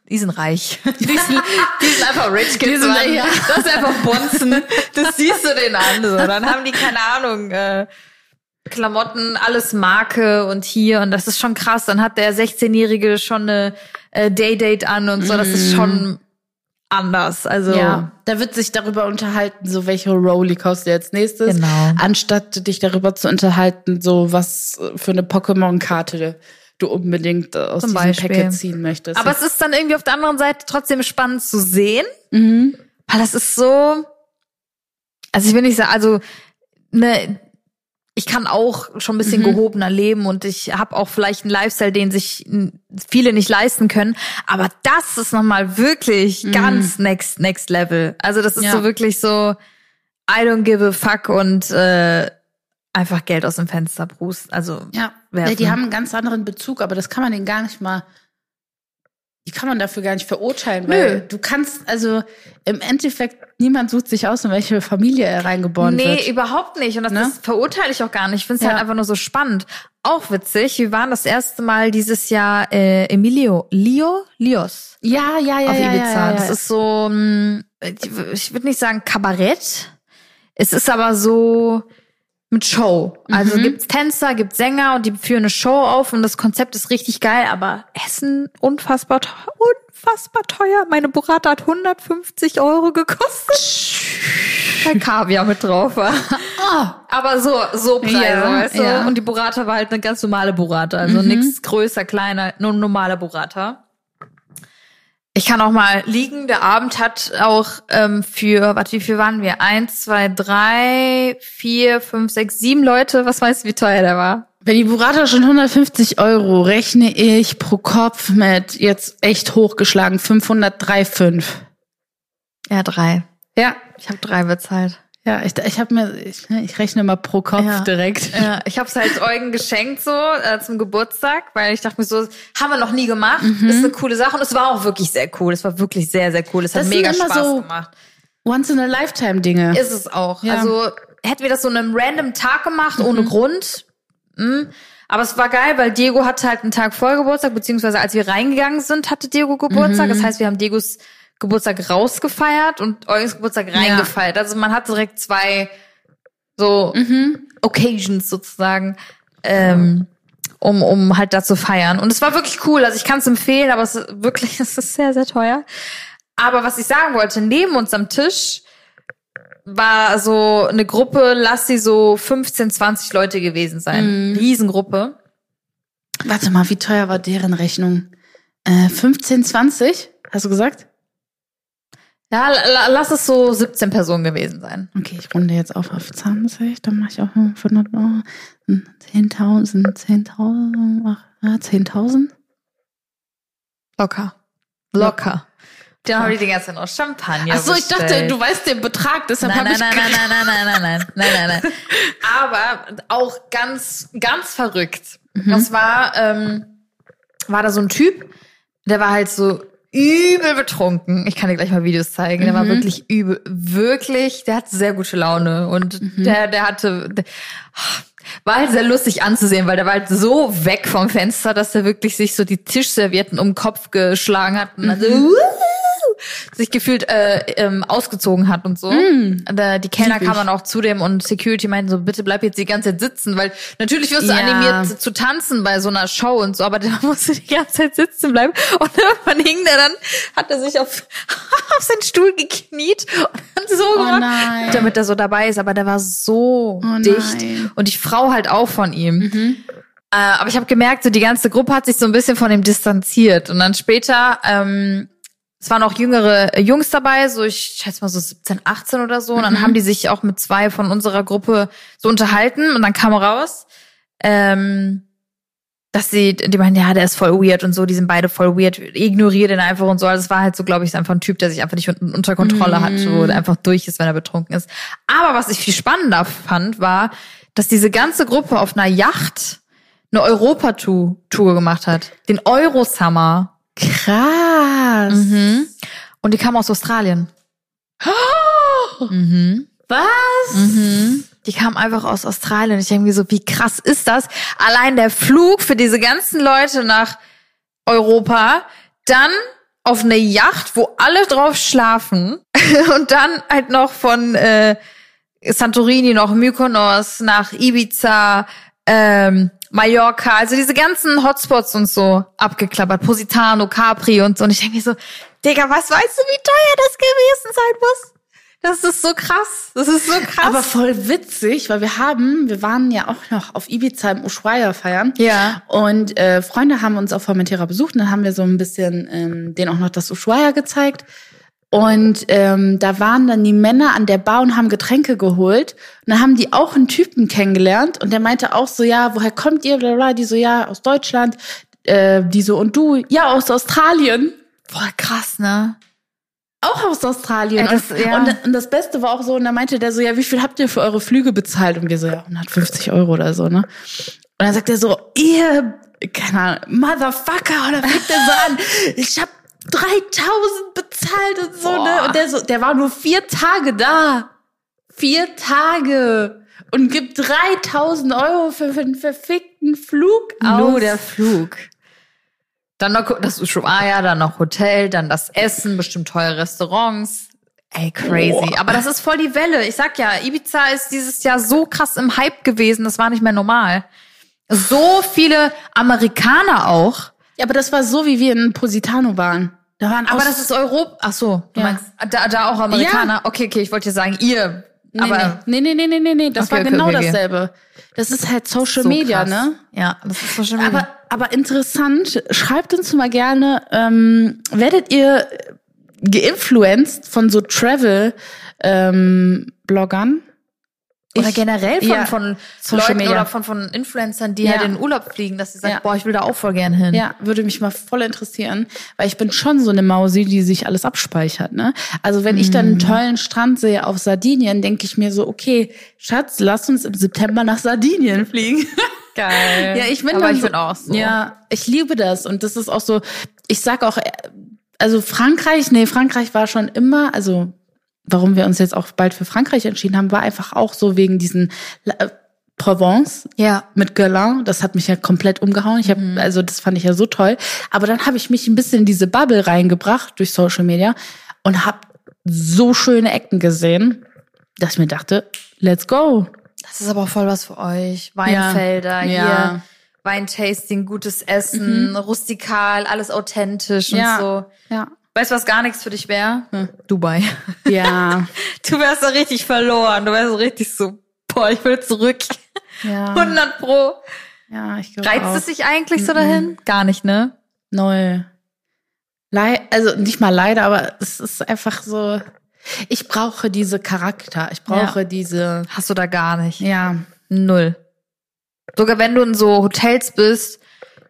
die sind reich. *laughs* Die sind, die sind einfach rich Die Kids. sind- Mann. ja. Das ist einfach Bonzen. Das siehst du den an. So. Dann haben die, keine Ahnung, äh, Klamotten, alles Marke und hier. Und das ist schon krass. Dann hat der 16-Jährige schon eine äh, Day-Date an und so. Das ist schon anders. Also, Ja, da wird sich darüber unterhalten, so welche Rolli kaufst du jetzt nächstes, Genau. anstatt dich darüber zu unterhalten, so was für eine Pokémon-Karte du unbedingt aus Zum diesem Beispiel. Packet ziehen möchtest. aber es ist dann irgendwie auf der anderen Seite trotzdem spannend zu sehen. mhm. Weil das ist so, also ich will nicht sagen, also ne, ich kann auch schon ein bisschen gehobener leben und ich habe auch vielleicht einen Lifestyle, den sich viele nicht leisten können. Aber das ist nochmal wirklich ganz next next level. Also das ist Ja. so wirklich so, I don't give a fuck und äh, einfach Geld aus dem Fenster brust. Also ja. Werfen. ja, die haben einen ganz anderen Bezug, aber das kann man denen gar nicht mal, die kann man dafür gar nicht verurteilen, weil Nö. du kannst, also im Endeffekt, niemand sucht sich aus, in welche Familie er reingeboren Nee, wird. überhaupt nicht. Und das, Ne? das verurteile ich auch gar nicht. Ich finde es Ja. halt einfach nur so spannend. Auch witzig, wir waren das erste Mal dieses Jahr äh, Emilio, Lio, Lios Ja, ja, ja, auf ja, Ibiza. ja. Das ist so, mh, ich würde nicht sagen Kabarett. Es ist aber so mit Show. Also Mhm. gibt's Tänzer, gibt's Sänger und die führen eine Show auf und das Konzept ist richtig geil, aber Essen unfassbar teuer, unfassbar teuer. Meine Burrata hat 150 Euro gekostet. *laughs* Weil Kaviar mit drauf war. Aber so, so Preise, Ja, weißt du? ja. Und die Burrata war halt eine ganz normale Burrata. Also nichts größer, kleiner, nur normale Burrata. Ich kann auch mal liegen. Der Abend hat auch ähm, für, warte, wie viel waren wir? Eins, zwei, drei, vier, fünf, sechs, sieben Leute. Was weißt du, wie teuer der war? Wenn die Burrata schon 150 Euro, rechne ich pro Kopf mit jetzt echt hochgeschlagen 503,5. Ja, drei. Ja, Ich habe drei bezahlt. Ja, ich, ich habe mir, ich, ich rechne mal pro Kopf Ja. direkt. Ja, ich habe es halt Eugen geschenkt so äh, zum Geburtstag, weil ich dachte mir so, haben wir noch nie gemacht. Ist eine coole Sache und es war auch wirklich sehr cool. Es war wirklich sehr sehr cool. Es hat mega Spaß so- gemacht. Once in a lifetime Dinge. Ist es auch. Ja. Also hätten wir das so an einem random Tag gemacht ohne Grund. Mh. Aber es war geil, weil Diego hatte halt einen Tag vor Geburtstag, beziehungsweise als wir reingegangen sind, hatte Diego Geburtstag. Das heißt, wir haben Diegos Geburtstag rausgefeiert und Eugens Geburtstag reingefeiert. Also man hat direkt zwei so Occasions sozusagen, ähm, um, um halt da zu feiern. Und es war wirklich cool. Also ich kann es empfehlen, aber es ist wirklich, *laughs* es ist sehr, sehr teuer. Aber was ich sagen wollte, neben uns am Tisch war so eine Gruppe, lass sie so 15, 20 Leute gewesen sein. Riesengruppe. Warte mal, wie teuer war deren Rechnung? Äh, 15, 20? Hast du gesagt? Ja, la- la- lass es so 17 Personen gewesen sein. Okay, ich runde jetzt auf auf 20, dann mache ich auch noch 500 Euro. 10.000, 10.000, ach, ja, 10.000? Locker. Locker. Dann haben die die ganze Zeit noch Champagner Ach so, ich dachte, du weißt den Betrag, deshalb Nein, habe nein, ich nein, nein, nein, nein, nein, nein, nein, nein, nein, nein. *laughs* Aber auch ganz, ganz verrückt. Das war, ähm, war da so ein Typ, der war halt so übel betrunken. Ich kann dir gleich mal Videos zeigen. Der war wirklich übel, wirklich, der hatte sehr gute Laune und der, der hatte, der, war halt sehr lustig anzusehen, weil der war halt so weg vom Fenster, dass er wirklich sich so die Tischservietten um den Kopf geschlagen hat und dann so, "Wuhu!" Sich gefühlt äh, ähm, ausgezogen hat und so. Da, die Kellner Typisch. kamen dann auch zu dem und Security meinten so, bitte bleib jetzt die ganze Zeit sitzen, weil natürlich wirst du Ja. animiert zu, tanzen bei so einer Show und so, aber der *laughs* musste die ganze Zeit sitzen bleiben und irgendwann hing der dann, hat er sich auf, *laughs* auf seinen Stuhl gekniet und so gemacht, nein. damit er so dabei ist, aber der war so Oh dicht nein. und die Frau halt auch von ihm. Äh, aber ich habe gemerkt, so die ganze Gruppe hat sich so ein bisschen von ihm distanziert. Und dann später, ähm, es waren auch jüngere äh, Jungs dabei, so ich schätze mal so 17, 18 oder so. Und dann haben die sich auch mit zwei von unserer Gruppe so unterhalten. Und dann kam raus, ähm, dass sie, die meinen, ja, der ist voll weird und so, die sind beide voll weird, ignoriere den einfach und so. Also es war halt so, glaube ich, einfach ein Typ, der sich einfach nicht un- unter Kontrolle hat, wo der einfach durch ist, wenn er betrunken ist. Aber was ich viel spannender fand, war, dass diese ganze Gruppe auf einer Yacht eine Europatour Tour gemacht hat. Den Eurosummer. Krass. Mhm. Und die kam aus Australien. Mhm. Was? Mhm. Die kam einfach aus Australien. Ich denke mir so, wie krass ist das? Allein der Flug für diese ganzen Leute nach Europa, dann auf eine Yacht, wo alle drauf schlafen *laughs* und dann halt noch von äh, Santorini noch Mykonos nach Ibiza, ähm, Mallorca, also diese ganzen Hotspots und so abgeklappert, Positano, Capri und so. Und ich denke mir so, Digga, was weißt du, wie teuer das gewesen sein muss? Das ist so krass. Das ist so krass. Aber voll witzig, weil wir haben, wir waren ja auch noch auf Ibiza im Ushuaia feiern. Ja. Und äh, Freunde haben uns auf Formentera besucht und dann haben wir so ein bisschen ähm, denen auch noch das Ushuaia gezeigt. Und ähm, da waren dann die Männer an der Bar und haben Getränke geholt. Und dann haben die auch einen Typen kennengelernt und der meinte auch so, ja, woher kommt ihr? Blablabla. Die so, ja, aus Deutschland. Äh, die so, und du? Ja, aus Australien. Voll krass, ne? Auch aus Australien. Ja, das- und, ja. und, und das Beste war auch so, und da meinte der so, ja, wie viel habt ihr für eure Flüge bezahlt? Und wir so, ja, 150 Euro oder so, ne? Und dann sagt er so, ihr, keine Ahnung, Motherfucker, oder fängt er so an, ich hab 3000 bezahlt und so, Boah. ne? Und der so, der war nur vier Tage da. Vier Tage. Und gibt 3000 Euro für, für einen verfickten Flug aus. Nur der Flug. Dann noch, das schon, ah ja, dann noch Hotel, dann das Essen, bestimmt teure Restaurants. Ey, crazy. Aber das ist voll die Welle. Ich sag ja, Ibiza ist dieses Jahr so krass im Hype gewesen, das war nicht mehr normal. So viele Amerikaner auch. Ja, aber das war so, wie wir in Positano waren. Da waren Aber das ist Europa. Ach so, du Ja. meinst, da, da auch Amerikaner. Okay, okay, ich wollte sagen, ihr. Nee, aber nee, nee, nee, nee, nee, nee, das Okay, war okay, genau okay. dasselbe. Das ist halt Social so Media, krass. ne? Ja, das ist Social Media. Aber, aber interessant, schreibt uns mal gerne, ähm, werdet ihr geinfluenced von so Travel ähm, Bloggern? Oder Ich- generell von, ja, von Social Leuten Media. oder von, von Influencern, die Ja. halt in den Urlaub fliegen, dass sie sagen, Ja. boah, ich will da auch voll gern hin. Ja, würde mich mal voll interessieren, weil ich bin schon so eine Mausi, die sich alles abspeichert, ne? Also wenn ich dann einen tollen Strand sehe auf Sardinien, denke ich mir so, okay, Schatz, lass uns im September nach Sardinien fliegen. *laughs* Geil. Ja, ich bin Aber dann ich so, bin auch so. Ja, ich liebe das und das ist auch so. Ich sag auch, äh, also Frankreich, nee, Frankreich war schon immer, also warum wir uns jetzt auch bald für Frankreich entschieden haben, war einfach auch so wegen diesen äh, Provence Ja. mit Guerlain. Das hat mich ja komplett umgehauen. Ich habe, also das fand ich ja so toll. Aber dann habe ich mich ein bisschen in diese Bubble reingebracht durch Social Media und habe so schöne Ecken gesehen, dass ich mir dachte, let's go. Das ist aber auch voll was für euch. Weinfelder, Ja. hier Ja. Weintasting, gutes Essen, rustikal, alles authentisch Ja. und so. Ja. Weißt du, was gar nichts für dich wäre? Dubai. *laughs* Ja. Du wärst da richtig verloren. Du wärst richtig so, boah, ich will zurück. Ja. *laughs* 100 pro. Ja, ich glaube Reizt auch. es sich eigentlich so dahin? Gar nicht, ne? Null. Lei also nicht mal leider, aber es ist einfach so. Ich brauche diese Charakter. Ich brauche Ja. diese. Hast du da gar nicht. Ja. Null. Sogar wenn du in so Hotels bist,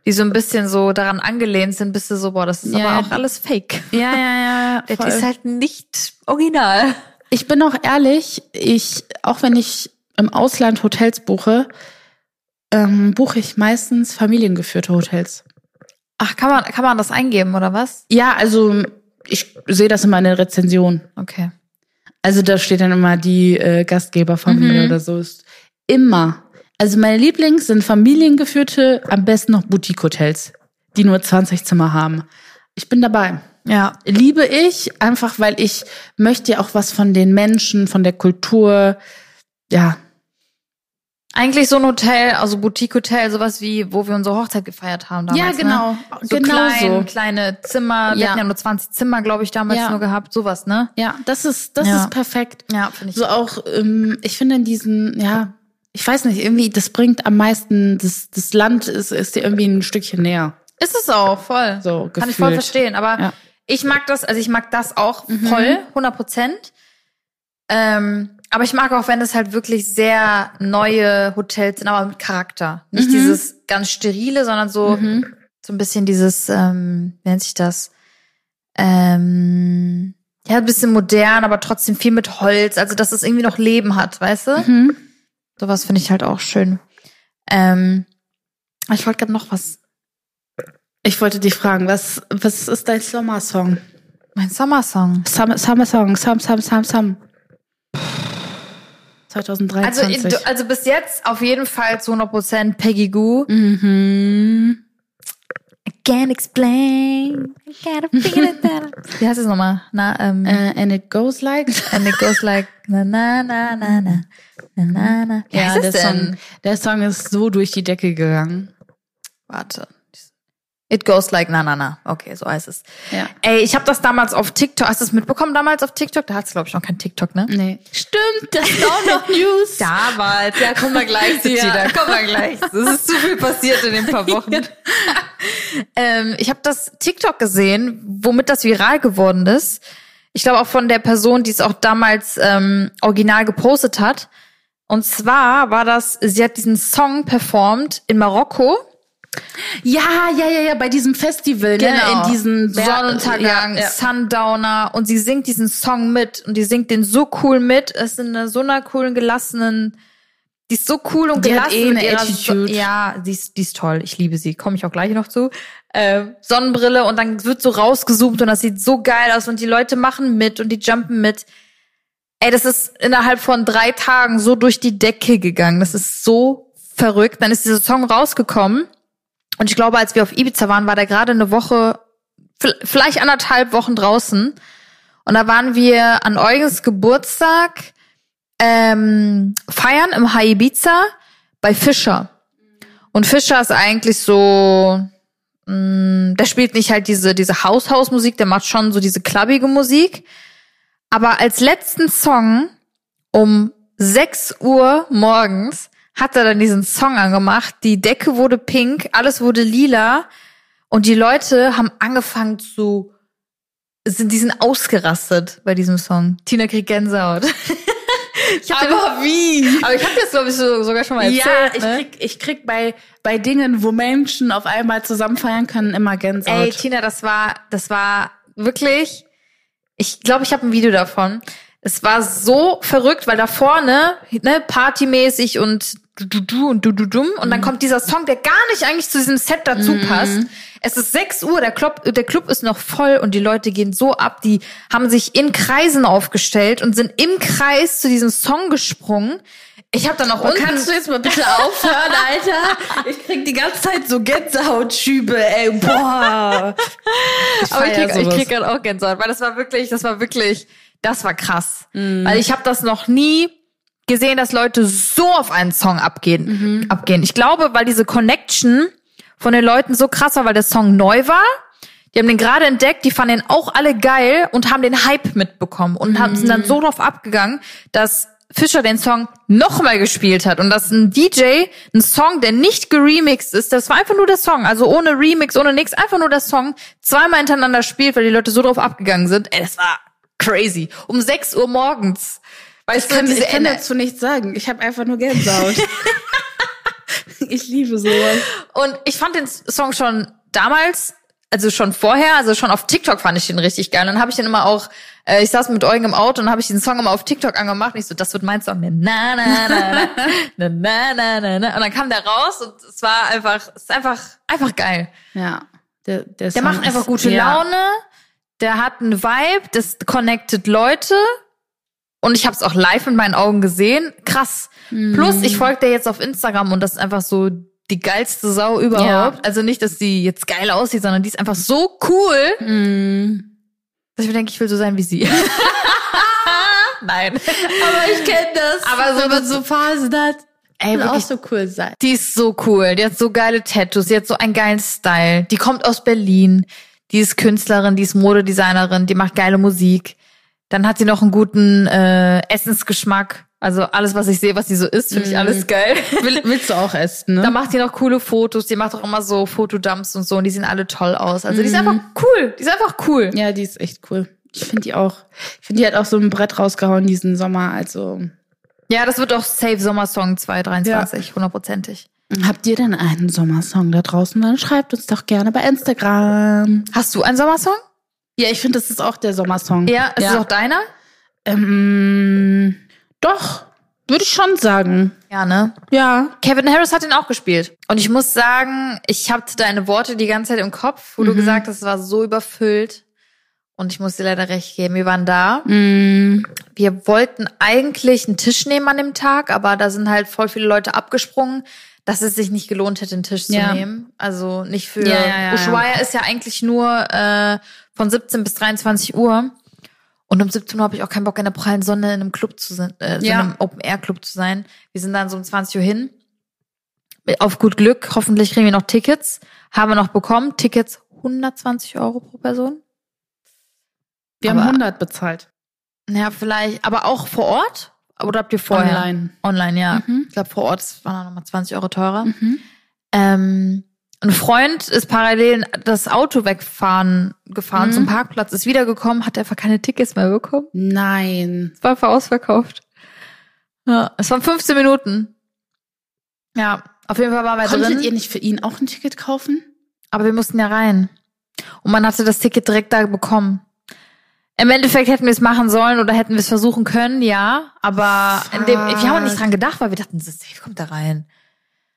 die so ein bisschen so daran angelehnt sind, bist du so, boah, das ist Ja, aber auch alles fake. Ja, ja, ja. *laughs* Das voll. ist halt nicht original. Ich bin auch ehrlich, ich, auch wenn ich im Ausland Hotels buche, ähm, buche ich meistens familiengeführte Hotels. Ach, kann man, kann man das eingeben, oder was? Ja, also ich sehe das immer in der Rezension. Okay. Also da steht dann immer die äh, Gastgeberfamilie Mhm. oder so. Ist immer. Also meine Lieblings sind familiengeführte, am besten noch Boutique-Hotels, die nur 20 Zimmer haben. Ich bin dabei. Ja. Liebe ich, einfach weil ich möchte ja auch was von den Menschen, von der Kultur. Ja, Eigentlich so ein Hotel, also Boutique-Hotel, sowas wie, wo wir unsere Hochzeit gefeiert haben damals. Ja, genau. Ne? So Genau klein, so. kleine Zimmer. Wir Ja. hatten ja nur 20 Zimmer, glaube ich, damals Ja. nur gehabt. Sowas, ne? ja, das ist das Ja. ist perfekt. Ja, finde ich. So auch, ähm, ich finde in diesen, ja, ich weiß nicht, irgendwie, das bringt am meisten, das, das Land ist, ist dir irgendwie ein Stückchen näher. Ist es auch, voll. So Kann ich voll gefühlt. verstehen. Aber Ja. Mhm. ich mag das, also ich mag das auch voll, 100 Prozent. Ähm, aber ich mag auch, wenn es halt wirklich sehr neue Hotels sind, aber mit Charakter. Nicht Mhm. dieses ganz sterile, sondern so, so ein bisschen dieses, ähm, wie nennt sich das? Ähm, ja, ein bisschen modern, aber trotzdem viel mit Holz. Also, dass es irgendwie noch Leben hat, weißt du? Mhm. Sowas finde ich halt auch schön. Ähm, ich wollte gerade noch was. Ich wollte dich fragen, was, was ist dein Sommersong? Mein Sommersong. Summer, Summer Song, Sum, Sum, Sum, Sum. 2023. Also, also bis jetzt auf jeden Fall zu 100% Peggy Goo. mhm can't explain. I gotta feel it out. *laughs* Wie heißt es nochmal? Na, ähm, uh, and it goes like. and it goes like. Na, na, na, na, na. Na, na, na. Wie ja, der, Song, der Song ist so durch die Decke gegangen. Warte. It goes like na na na. Okay, so heißt es. Ja. Ey, ich habe das damals auf TikTok. Hast du es mitbekommen damals auf TikTok? Da hat's glaube ich noch kein TikTok, ne? Nee. Stimmt, das ist auch noch *laughs* News. Damals. Ja, komm mal gleich, *laughs* Ja. Komm mal gleich. Das ist zu viel passiert in den paar *laughs* Wochen. ähm, ich habe das TikTok gesehen, womit das viral geworden ist. Ich glaube auch von der Person, die es auch damals ähm, original gepostet hat. Und zwar war das, sie hat diesen Song performt in Marokko. Ja, ja, ja, ja, bei diesem Festival, ne? In diesen Ber- Sonnenuntergang, Ja, ja. Sundowner und sie singt diesen Song mit und die singt den so cool mit. Es ist in einer so einer coolen, gelassenen, die ist so cool und Die gelassen. eh mit eine ihrer Attitude. So, ja, die ist, die ist toll. Ich liebe sie. Komme ich auch gleich noch zu. äh, Sonnenbrille und dann wird so rausgezoomt und das sieht so geil aus und die Leute machen mit und die jumpen mit. Ey, das ist innerhalb von drei Tagen so durch die Decke gegangen. Das ist so verrückt. Dann ist dieser Song rausgekommen und ich glaube, als wir auf Ibiza waren, war der gerade eine Woche, vielleicht anderthalb Wochen draußen. Und da waren wir an Eugens Geburtstag ähm, feiern im High Ibiza bei Fischer. Und Fischer ist eigentlich so, mh, mm, der spielt nicht halt diese, diese Haushausmusik, der macht schon so diese klabbige Musik. Aber als letzten Song um 6 Uhr morgens hat er dann diesen Song angemacht. Die Decke wurde pink, alles wurde lila und die Leute haben angefangen zu sind die sind ausgerastet bei diesem Song. Tina kriegt Gänsehaut. *laughs* Ich aber den, wie? Aber ich habe das glaube ich so, sogar schon mal erzählt. Ja, ich ne? krieg ich krieg bei bei Dingen, wo Menschen auf einmal zusammen feiern können, immer Gänsehaut. Ey, Tina, das war das war wirklich ich glaube, ich habe ein Video davon. Es war so verrückt, weil da vorne, ne, partymäßig und du du du und du du dum und dann mhm. kommt dieser Song, der gar nicht eigentlich zu diesem Set dazu mhm. passt. Es ist 6 Uhr, der Club, der Club ist noch voll und die Leute gehen so ab, die haben sich in Kreisen aufgestellt und sind im Kreis zu diesem Song gesprungen. Ich habe dann noch unten. Kannst du jetzt mal bitte *laughs* aufhören, Alter? Ich krieg die ganze Zeit so Gänsehautschübe, ey, boah. Ich Aber ich krieg, ich krieg gerade auch Gänsehaut, weil das war wirklich, das war wirklich, das war krass. Mhm. Weil ich habe das noch nie gesehen, dass Leute so auf einen Song abgehen, mhm. abgehen. Ich glaube, weil diese Connection von den Leuten so krass war, weil der Song neu war. Die haben den gerade entdeckt, die fanden den auch alle geil und haben den Hype mitbekommen und haben, sind dann so drauf abgegangen, dass Fischer den Song nochmal gespielt hat und dass ein DJ ein Song, der nicht geremixed ist, das war einfach nur der Song, also ohne Remix, ohne nix, einfach nur der Song, zweimal hintereinander spielt, weil die Leute so drauf abgegangen sind. Ey, das war crazy. Um 6 Uhr morgens. Weißt ich kann, du, ich kann dazu nichts sagen. Ich habe einfach nur Gänsehaut. *laughs* ich liebe sowas. Und ich fand den Song schon damals, also schon vorher, also schon auf TikTok fand ich den richtig geil. Und dann habe ich den immer auch, äh, ich saß mit Eugen im Auto und habe ich den Song immer auf TikTok angemacht. Und ich so, das wird mein Song. Na, na, na, na, na, na, na, na. Und dann kam der raus und es war einfach, es ist einfach, einfach geil. Ja. Der, der, der macht einfach gute ja. Laune. Der hat einen Vibe, das connectet Leute. Und ich habe es auch live in meinen Augen gesehen. Krass. Mhm. Plus, ich folge der jetzt auf Instagram und das ist einfach so die geilste Sau überhaupt. Ja. Also nicht, dass sie jetzt geil aussieht, sondern die ist einfach so cool, mhm. dass ich mir denke, ich will so sein wie sie. *laughs* Nein. Aber ich kenne das. Aber so, wenn so Phasen hat. Ey, will auch so cool sein. Die ist so cool. Die hat so geile Tattoos. Die hat so einen geilen Style. Die kommt aus Berlin. Die ist Künstlerin, die ist Modedesignerin, die macht geile Musik. Dann hat sie noch einen guten äh, Essensgeschmack. Also alles, was ich sehe, was sie so isst, finde ich alles mm. geil. Will, willst du auch essen, ne? Da macht sie noch coole Fotos. Die macht auch immer so Fotodumps und so und die sehen alle toll aus. Also die ist mm. einfach cool. Die ist einfach cool. Ja, die ist echt cool. Ich finde die auch. Ich finde, die hat auch so ein Brett rausgehauen diesen Sommer. Also ja, das wird auch Safe Sommersong 2023, hundertprozentig. Ja. Habt ihr denn einen Sommersong da draußen? Dann schreibt uns doch gerne bei Instagram. Hast du einen Sommersong? Ja, ich finde, das ist auch der Sommersong. Ja, ist ja. es auch deiner? Ähm, doch, würde ich schon sagen. Ja, ne? Ja. Kevin Harris hat den auch gespielt. Und ich muss sagen, ich hatte deine Worte die ganze Zeit im Kopf, wo mhm. du gesagt hast, es war so überfüllt. Und ich muss dir leider recht geben, wir waren da. Mhm. Wir wollten eigentlich einen Tisch nehmen an dem Tag, aber da sind halt voll viele Leute abgesprungen, dass es sich nicht gelohnt hätte, einen Tisch ja. zu nehmen. Also nicht für ja, ja, ja, Ushuaia ist ja eigentlich nur äh, von 17 bis 23 Uhr. Und um 17 Uhr habe ich auch keinen Bock, in der prallen Sonne in einem Club zu sein, äh, so ja. einem Open-Air-Club zu sein. Wir sind dann so um 20 Uhr hin. Auf gut Glück, hoffentlich kriegen wir noch Tickets. Haben wir noch bekommen. Tickets 120 Euro pro Person. Wir aber, haben 100 bezahlt. Ja, vielleicht, aber auch vor Ort? Oder habt ihr vorher? Online. Online, ja. Mhm. Ich glaube, vor Ort waren nochmal 20 Euro teurer. Mhm. Ähm, ein Freund ist parallel das Auto wegfahren gefahren mhm. zum Parkplatz, ist wiedergekommen, hat einfach keine Tickets mehr bekommen. Nein. Es war einfach ausverkauft. Ja, es waren 15 Minuten. Ja, auf jeden Fall waren wir Konntet drin. Konntet ihr nicht für ihn auch ein Ticket kaufen? Aber wir mussten ja rein. Und man hatte das Ticket direkt da bekommen. Im Endeffekt hätten wir es machen sollen oder hätten wir es versuchen können, ja. Aber in dem, wir haben nicht dran gedacht, weil wir dachten, das safe kommt da rein.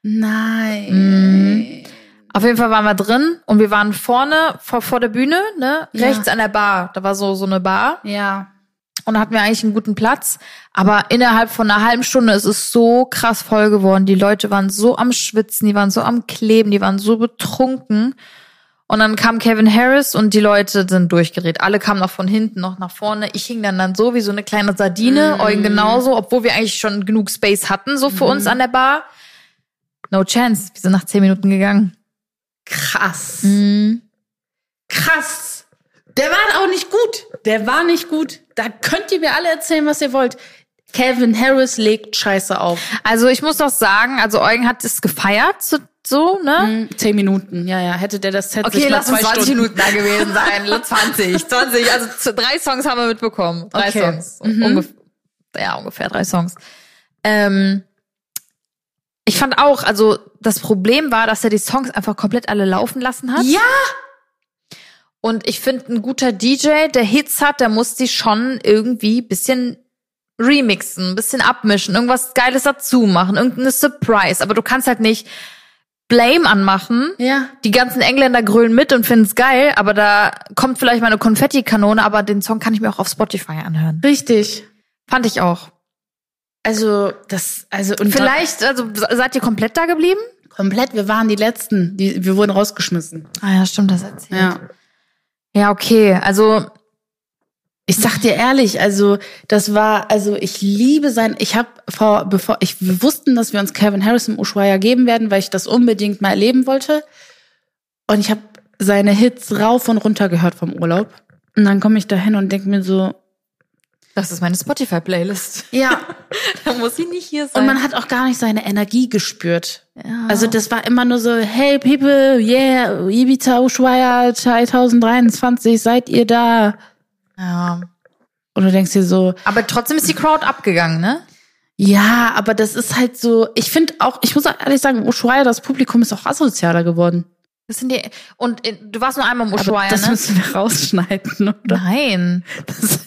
Nein. Mhm. Auf jeden Fall waren wir drin und wir waren vorne vor, vor der Bühne, ne, Ja. rechts an der Bar. Da war so so eine Bar Ja. und da hatten wir eigentlich einen guten Platz. Aber innerhalb von einer halben Stunde ist es so krass voll geworden. Die Leute waren so am Schwitzen, die waren so am Kleben, die waren so betrunken. Und dann kam Kevin Harris und die Leute sind durchgedreht. Alle kamen noch von hinten, noch nach vorne. Ich hing dann dann so wie so eine kleine Sardine, Eugen genauso, obwohl wir eigentlich schon genug Space hatten, so für uns an der Bar. No chance. Wir sind nach zehn Minuten gegangen. Krass. Mhm. Krass. Der war auch nicht gut. Der war nicht gut. Da könnt ihr mir alle erzählen, was ihr wollt. Calvin Harris legt Scheiße auf. Also ich muss doch sagen, also Eugen hat es gefeiert, so, ne? Hm, Zehn Minuten. Ja, ja. Hätte der das Set Okay, lass uns zwei 20 Stunden. Minuten da gewesen sein. *laughs* 20, 20. Also drei Songs haben wir mitbekommen. Drei Okay. Songs. Ungef ja, ungefähr drei Songs. Ähm, ich fand auch, also das Problem war, dass er die Songs einfach komplett alle laufen lassen hat. Ja. Und ich finde, ein guter DJ, der Hits hat, der muss die schon irgendwie bisschen remixen, ein bisschen abmischen, irgendwas Geiles dazu machen, irgendeine Surprise. Aber du kannst halt nicht Blame anmachen. Ja. Die ganzen Engländer grölen mit und finden's geil, aber da kommt vielleicht mal eine Konfettikanone, aber den Song kann ich mir auch auf Spotify anhören. Richtig. Fand ich auch. Also, das, also, und Vielleicht, also seid ihr komplett da geblieben? komplett, wir waren die Letzten. Die, wir wurden rausgeschmissen. Ah ja, stimmt, das erzählt. Ja. Ja, okay. Also Ich sag dir ehrlich, also das war, also ich liebe sein. Ich habe vor, bevor ich wir wussten, dass wir uns Kevin Harris im Ushuaia geben werden, weil ich das unbedingt mal erleben wollte. Und ich habe seine Hits rauf und runter gehört vom Urlaub. Und dann komme ich da hin und denk mir so, das ist meine Spotify-Playlist. ja. *laughs* da muss sie nicht hier sein. Und man hat auch gar nicht seine Energie gespürt. ja. Also das war immer nur so, hey people, yeah, Ibiza Ushuaia 2023, seid ihr da? Ja. Und du denkst dir so, Aber trotzdem ist die Crowd abgegangen, ne? Ja, aber das ist halt so, ich finde auch, ich muss auch ehrlich sagen, Ushuaia, das Publikum ist auch asozialer geworden. Das sind die und äh, du warst nur einmal im Aber Ushuaia, das ne? müssen wir rausschneiden, oder? Nein. Das,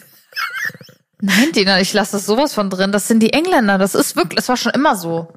*laughs* Nein, Dina, ich lasse das sowas von drin. Das sind die Engländer. Das ist wirklich, das war schon immer so.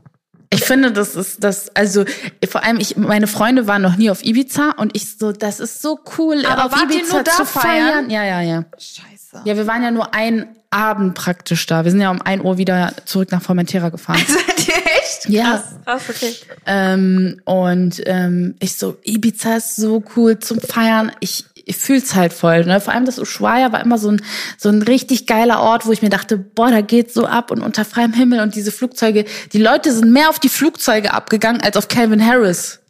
Ich finde, das ist das, also vor allem, ich, meine Freunde waren noch nie auf Ibiza und ich so, das ist so cool, Aber auf Ibiza nur da zu feiern? feiern. Ja, ja, ja. Scheiße. Ja, wir waren ja nur ein Abend praktisch da. Wir sind ja um 1 Uhr wieder zurück nach Formentera gefahren. *laughs* Seid ihr echt? Ja. Krass, krass, okay. Ähm, und ähm, ich so, Ibiza ist so cool zum Feiern. Ich, ich fühl's halt voll. Ne? Vor allem das Ushuaia war immer so ein, so ein richtig geiler Ort, wo ich mir dachte, boah, da geht's so ab und unter freiem Himmel und diese Flugzeuge, die Leute sind mehr auf die Flugzeuge abgegangen als auf Calvin Harris.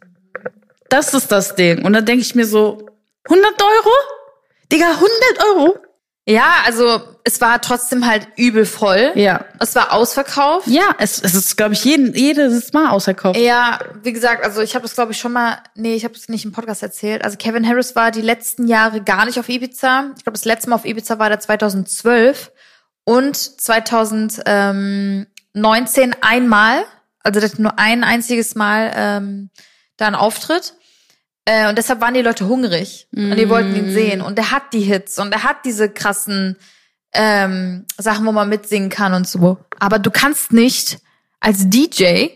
Das ist das Ding. Und dann denke ich mir so, 100 Euro? Digga, 100 Euro? Ja, also es war trotzdem halt übel voll. Ja. Es war ausverkauft. Ja, es, es ist, glaube ich, jeden, jedes Mal ausverkauft. Ja, wie gesagt, also ich habe das glaube ich schon mal, nee, ich habe es nicht im Podcast erzählt. Also Kevin Harris war die letzten Jahre gar nicht auf Ibiza. Ich glaube, das letzte Mal auf Ibiza war der 2012 und 2019 einmal. Also das nur ein einziges Mal ähm, da ein Auftritt. Äh, und deshalb waren die Leute hungrig und die wollten ihn sehen. Und er hat die Hits und er hat diese krassen ähm, Sachen, wo man mitsingen kann und so. Aber du kannst nicht als DJ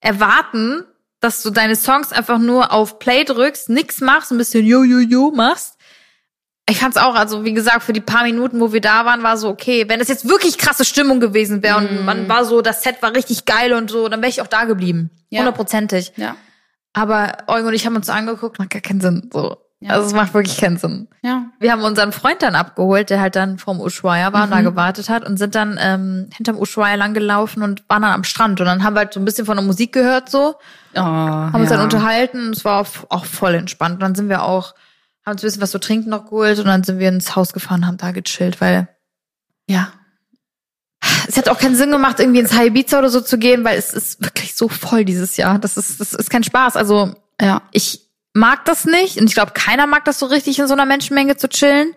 erwarten, dass du deine Songs einfach nur auf Play drückst, nix machst, ein bisschen yo yo yo machst. Ich fand's auch, also wie gesagt, für die paar Minuten, wo wir da waren, war so okay. Wenn es jetzt wirklich krasse Stimmung gewesen wäre und man war so, das Set war richtig geil und so, dann wäre ich auch da geblieben, Ja. hundertprozentig. Ja. Aber Eugen und ich haben uns angeguckt, macht gar keinen Sinn. So, Ja. also es macht wirklich keinen Sinn. Ja. Wir haben unseren Freund dann abgeholt, der halt dann vom Ushuaia war und da gewartet hat und sind dann ähm, hinterm Ushuaia lang gelaufen und waren dann am Strand und dann haben wir halt so ein bisschen von der Musik gehört so, Oh, haben uns dann unterhalten und es war auch, auch voll entspannt. Und dann sind wir auch, haben uns ein bisschen was zu trinken noch geholt und dann sind wir ins Haus gefahren, haben da gechillt, weil Ja. Es hat auch keinen Sinn gemacht, irgendwie ins High Ibiza oder so zu gehen, weil es ist wirklich so voll dieses Jahr. Das ist, das ist kein Spaß. Also Ja. ich mag das nicht und ich glaube, keiner mag das so richtig in so einer Menschenmenge zu chillen.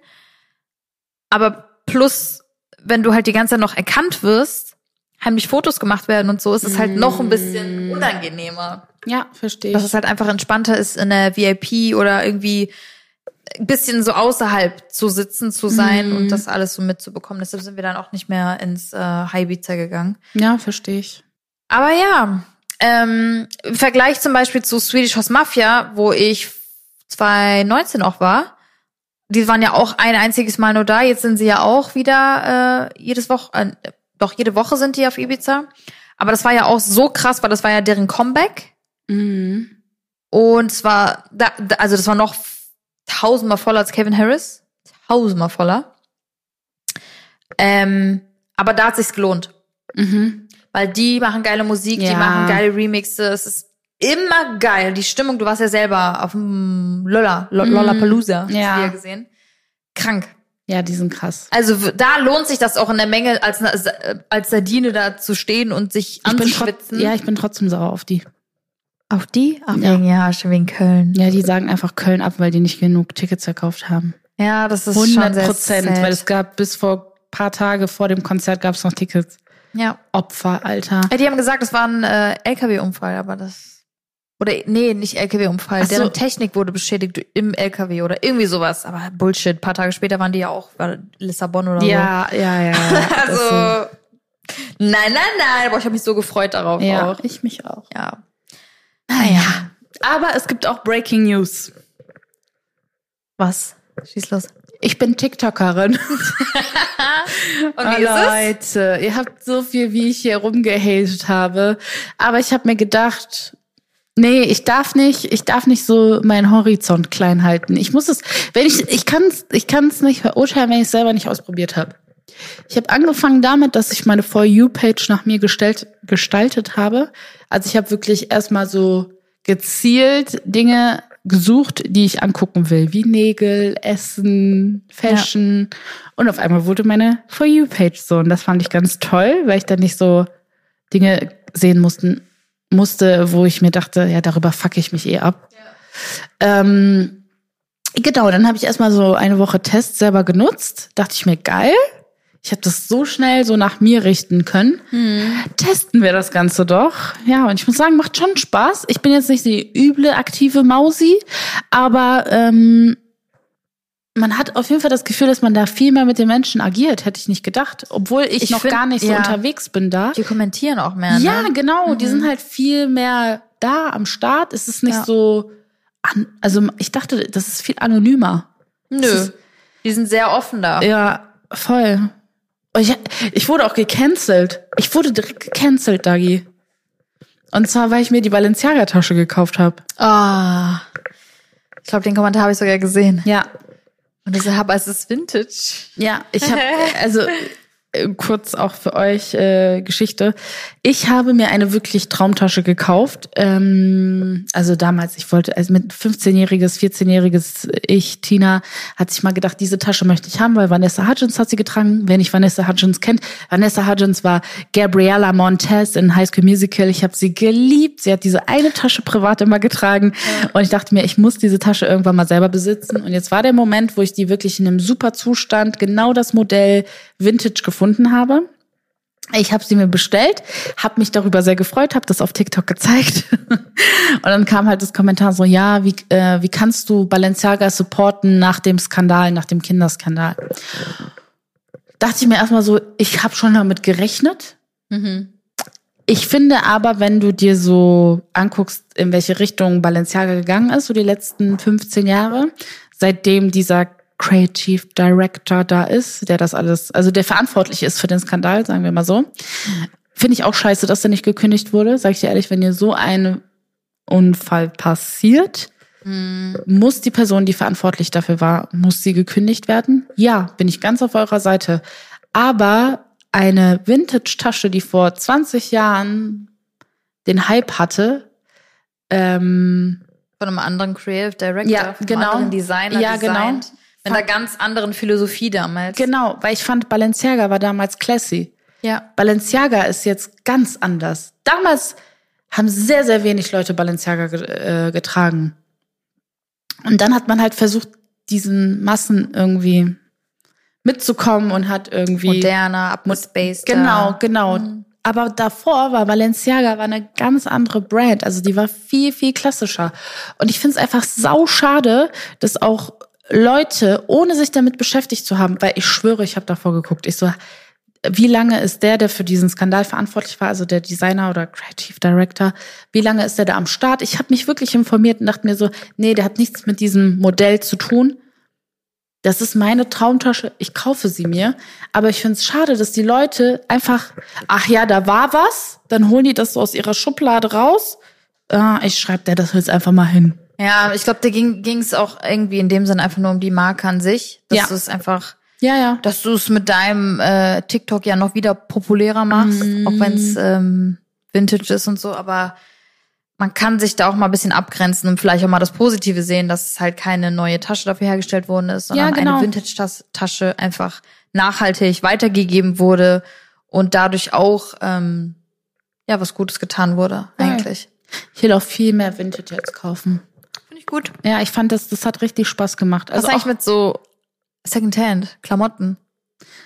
Aber plus, wenn du halt die ganze Zeit noch erkannt wirst, heimlich Fotos gemacht werden und so, ist es halt noch ein bisschen unangenehmer. Ja, verstehe Dass es halt einfach entspannter ist, in der VIP oder irgendwie ein bisschen so außerhalb zu sitzen, zu sein und das alles so mitzubekommen. Deshalb sind wir dann auch nicht mehr ins äh, High Ibiza gegangen. Ja, verstehe ich. Aber ja, Ähm, Im Vergleich zum Beispiel zu Swedish House Mafia, wo ich 2019 auch war, die waren ja auch ein einziges Mal nur da. Jetzt sind sie ja auch wieder äh, jedes Woche, äh, doch jede Woche sind die auf Ibiza. Aber das war ja auch so krass, weil das war ja deren Comeback. Mhm. Und es war, da, da- also das war noch tausendmal voller als Kevin Harris. Tausendmal voller. Ähm, aber da hat sich's gelohnt. Mhm. Weil die machen geile Musik, die Ja. machen geile Remixe. Es ist immer geil. Die Stimmung, du warst ja selber auf dem Lolla, Lo- Lollapalooza, Mhm. Ja. gesehen. Krank. Ja, die sind krass. Also da lohnt sich das auch in der Menge, als, als Sardine da zu stehen und sich Ich anzuschwitzen. ja, ich bin trotzdem sauer auf die. Auf die? Ach, Ja. wegen, ja, schon wegen Köln. Ja, die sagen einfach Köln ab, weil die nicht genug Tickets verkauft haben. Ja, das ist schon 100 sehr Prozent, weil es gab bis vor paar Tage vor dem Konzert gab es noch Tickets. Ja. Opfer, Alter. Ja, Die haben gesagt, es war ein äh, LKW-Unfall, aber das. Oder nee, nicht LKW-Unfall. So. Deren Technik wurde beschädigt im LKW oder irgendwie sowas. Aber Bullshit. Ein paar Tage später waren die ja auch war Lissabon oder Ja, ja, ja. so. *laughs* Das sind- Also. Nein, nein, nein. Boah, ich habe mich so gefreut darauf ja, auch. ich mich auch. Ja. Naja. Aber es gibt auch Breaking News. Was? Schieß los. Ich bin TikTokerin. *laughs* Und Oh? Leute, ihr habt so viel, wie ich hier rumgehatet habe. Aber ich habe mir gedacht, nee, ich darf nicht, ich darf nicht so meinen Horizont klein halten. Ich muss es, wenn ich, ich kann es, ich kann es nicht verurteilen, wenn ich es selber nicht ausprobiert habe. Ich habe angefangen damit, dass ich meine For You-Page nach mir gestellt, gestaltet habe. Also ich habe wirklich erstmal so gezielt Dinge gesucht, die ich angucken will, wie Nägel, Essen, Fashion. Und auf einmal wurde meine For You-Page so. Und das fand ich ganz toll, weil ich dann nicht so Dinge sehen mussten, musste, wo ich mir dachte, ja, darüber fuck ich mich eh ab. Ähm, genau, dann habe ich erstmal so eine Woche Test selber genutzt. Dachte ich mir, geil. Ich habe das so schnell so nach mir richten können. Testen wir das Ganze doch. Ja, und ich muss sagen, macht schon Spaß. Ich bin jetzt nicht die üble aktive Mausi, aber ähm, man hat auf jeden Fall das Gefühl, dass man da viel mehr mit den Menschen agiert, hätte ich nicht gedacht. Obwohl ich, Ich noch find- gar nicht so ja. unterwegs bin da. Die kommentieren auch mehr, ne? Ja, genau. Die sind halt viel mehr da am Start. Es ist nicht Ja. so, an, also ich dachte, das ist viel anonymer. Nö. Ist- Die sind sehr offen da. Ja, voll. Und Ich, ich wurde auch gecancelt. Ich wurde direkt gecancelt, Dagi. Und zwar, weil ich mir die Balenciaga-Tasche gekauft habe. Ah. Ich glaube, den Kommentar habe ich sogar gesehen. Ja, Und ich so, aber es ist Vintage. Ja, ich habe *laughs* also kurz auch für euch äh, Geschichte. Ich habe mir eine wirklich Traumtasche gekauft. Ähm, also damals, ich wollte, also mit 15-jähriges, 14-jähriges Ich, Tina, hat sich mal gedacht, diese Tasche möchte ich haben, weil Vanessa Hudgens hat sie getragen. Wer nicht Vanessa Hudgens kennt, Vanessa Hudgens war Gabriella Montez in High School Musical. Ich habe sie geliebt. Sie hat diese eine Tasche privat immer getragen. Und ich dachte mir, ich muss diese Tasche irgendwann mal selber besitzen. Und jetzt war der Moment, wo ich die wirklich in einem super Zustand, genau das Modell Vintage gefunden habe. Ich habe sie mir bestellt, habe mich darüber sehr gefreut, habe das auf TikTok gezeigt. *laughs* Und dann kam halt das Kommentar so, ja, wie, äh, wie kannst du Balenciaga supporten nach dem Skandal, nach dem Kinderskandal? Dachte ich mir erstmal so, ich habe schon damit gerechnet. Ich finde aber, wenn du dir so anguckst, in welche Richtung Balenciaga gegangen ist, so die letzten 15 Jahre, seitdem dieser Creative Director da ist, der das alles, also der verantwortlich ist für den Skandal, sagen wir mal so, finde ich auch scheiße, dass der nicht gekündigt wurde. Sag ich dir ehrlich, wenn dir so ein Unfall passiert, muss die Person, die verantwortlich dafür war, muss sie gekündigt werden? Ja, bin ich ganz auf eurer Seite. Aber eine Vintage-Tasche, die vor 20 Jahren den Hype hatte, ähm, Von einem anderen Creative Director, Ja, von genau. einem anderen Designer Ja, designt. genau. Mit einer ganz anderen Philosophie damals. genau, weil ich fand, Balenciaga war damals classy. Ja. Balenciaga ist jetzt ganz anders. Damals haben sehr, sehr wenig Leute Balenciaga äh, getragen. Und dann hat man halt versucht, diesen Massen irgendwie mitzukommen und hat irgendwie. Moderner, abgespaced. Genau, genau. Aber davor war Balenciaga war eine ganz andere Brand. Also die war viel, viel klassischer. Und ich finde es einfach sau schade, dass auch Leute, ohne sich damit beschäftigt zu haben, weil ich schwöre, ich habe davor geguckt, ich so, wie lange ist der, der für diesen Skandal verantwortlich war, also der Designer oder Creative Director, wie lange ist der da am Start? Ich habe mich wirklich informiert und dachte mir so, nee, der hat nichts mit diesem Modell zu tun. Das ist meine Traumtasche, ich kaufe sie mir. Aber ich finde es schade, dass die Leute einfach, ach ja, da war was, dann holen die das so aus ihrer Schublade raus. Ah, ich schreibe der das jetzt einfach mal hin. Ja, ich glaube, da ging es auch irgendwie in dem Sinn einfach nur um die Marke an sich. Dass Ja. du es einfach, Ja, ja. dass du es mit deinem äh, TikTok ja noch wieder populärer machst, Mhm. auch wenn es ähm, Vintage ist und so, aber man kann sich da auch mal ein bisschen abgrenzen und vielleicht auch mal das Positive sehen, dass es halt keine neue Tasche dafür hergestellt worden ist, sondern Ja, genau. eine Vintage-Tasche einfach nachhaltig weitergegeben wurde und dadurch auch ähm, ja was Gutes getan wurde, Ja. eigentlich. Ich will auch viel mehr Vintage jetzt kaufen. Gut. Ja, ich fand das, das hat richtig Spaß gemacht. Was Also eigentlich auch, mit so Secondhand-Klamotten?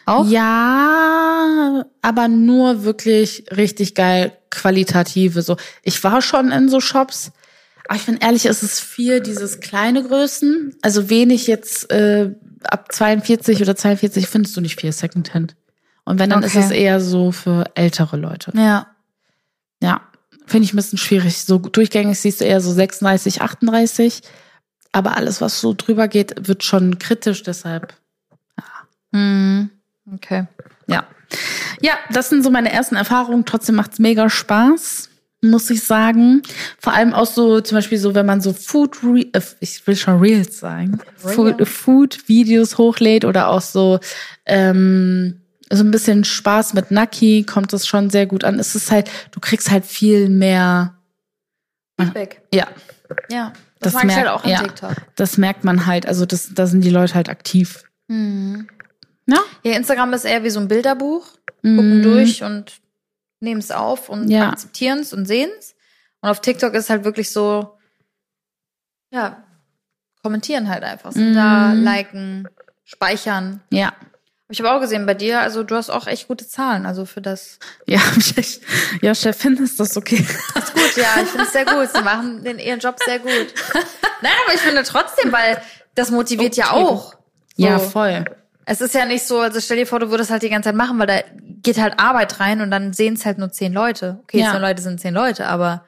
Auch? ja, aber nur wirklich richtig geil qualitative. So, ich war schon in so Shops, aber ich bin ehrlich, es ist viel dieses kleine Größen. Also wenig jetzt äh, ab 42 oder 42 findest du nicht viel Secondhand. Und wenn dann Okay. ist es eher so für ältere Leute. Ja. Ja, finde ich ein bisschen schwierig. So durchgängig siehst du eher so 36, 38. Aber alles, was so drüber geht, wird schon kritisch, deshalb, Hm. Okay. ja. Ja, das sind so meine ersten Erfahrungen. Trotzdem macht's mega Spaß, muss ich sagen. Vor allem auch so, zum Beispiel so, wenn man so Food, Re äh, ich will schon Reels sagen, Food, Food-Videos hochlädt oder auch so, ähm, so ein bisschen Spaß mit Naki, kommt das schon sehr gut an. Es ist halt, du kriegst halt viel mehr, Feedback. ja, Ja. Das, Das merkt- halt auch an ja. TikTok. Das merkt man halt. Also das, da sind die Leute halt aktiv. Mhm. Ja. Ja, Instagram ist eher wie so ein Bilderbuch. Gucken Mhm. durch und nehmen es auf und Ja. akzeptieren es und sehen es. Und auf TikTok ist halt wirklich so, ja, kommentieren halt einfach. Sind Mhm. da, liken, speichern. Ja. Ich aber auch gesehen bei dir, also du hast auch echt gute Zahlen, also für das. *laughs* Ja, ich echt- ja, Chefin, ist das okay? Gut, ja, ich finde es sehr gut. Sie machen den, ihren Job sehr gut. Nein, aber ich finde trotzdem, weil das motiviert ja Okay. auch. So. Ja, voll. Es ist ja nicht so, also stell dir vor, du würdest halt die ganze Zeit machen, weil da geht halt Arbeit rein und dann sehen es halt nur zehn Leute. Okay, Ja. zehn Leute sind zehn Leute, aber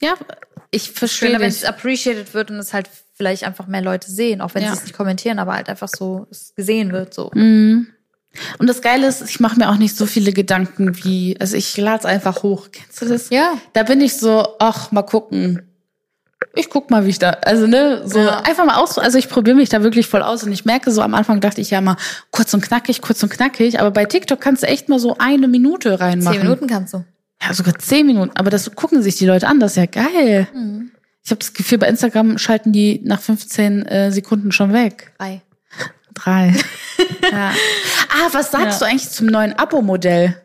Ja, ich verstehe wenn es appreciated wird und es halt vielleicht einfach mehr Leute sehen, auch wenn Ja. sie es nicht kommentieren, aber halt einfach so es gesehen wird. So. Mhm. Und das Geile ist, ich mache mir auch nicht so viele Gedanken wie, also ich lade es einfach hoch. Kennst du das? Ja. Da bin ich so, ach, mal gucken. Ich guck mal, wie ich da, also ne, so Ja. einfach mal aus, also ich probiere mich da wirklich voll aus und ich merke so, am Anfang dachte ich ja mal kurz und knackig, kurz und knackig, aber bei TikTok kannst du echt mal so eine Minute reinmachen. Zehn Minuten kannst du. Ja, sogar zehn Minuten. Aber das gucken sich die Leute an, das ist ja geil. Mhm. Ich habe das Gefühl, bei Instagram schalten die nach 15 äh, Sekunden schon weg. Drei. Drei. *laughs* ja. Ah, was sagst Ja. du eigentlich zum neuen Abo-Modell?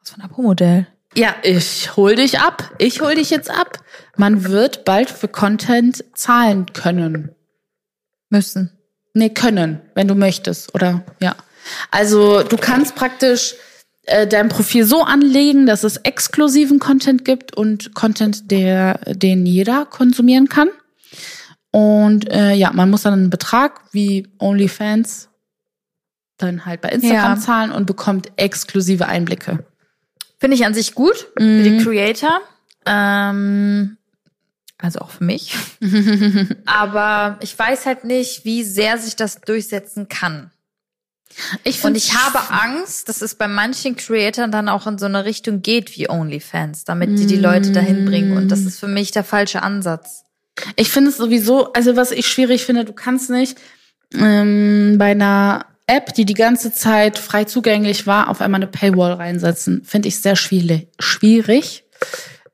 Was für ein Abo-Modell? Ja, ich hol dich ab. Ich hol dich jetzt ab. Man wird bald für Content zahlen können. Müssen. Nee, können, wenn du möchtest, oder? Ja. Also du kannst praktisch äh, dein Profil so anlegen, dass es exklusiven Content gibt und Content, der den jeder konsumieren kann. Und äh, ja, man muss dann einen Betrag wie OnlyFans dann halt bei Instagram Ja. zahlen und bekommt exklusive Einblicke. Finde ich an sich gut für Mhm. die Creator. Ähm, also auch für mich. *laughs* Aber ich weiß halt nicht, wie sehr sich das durchsetzen kann. Ich Und ich habe Angst, dass es bei manchen Creatoren dann auch in so eine Richtung geht wie OnlyFans, damit die die Leute dahin bringen. Und das ist für mich der falsche Ansatz. Ich finde es sowieso, also was ich schwierig finde, du kannst nicht ähm, bei einer App, die die ganze Zeit frei zugänglich war, auf einmal eine Paywall reinsetzen. Finde ich sehr schwierig. schwierig.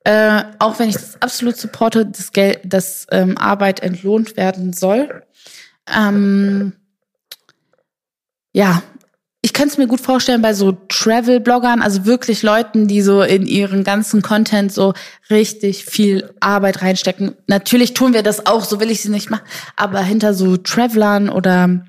Äh, auch wenn ich das absolut supporte, dass, Geld, dass ähm, Arbeit entlohnt werden soll. Ähm, ja, ich könnte es mir gut vorstellen bei so Travel-Bloggern, also wirklich Leuten, die so in ihren ganzen Content so richtig viel Arbeit reinstecken. Natürlich tun wir das auch, so will ich sie nicht machen, aber hinter so Travelern oder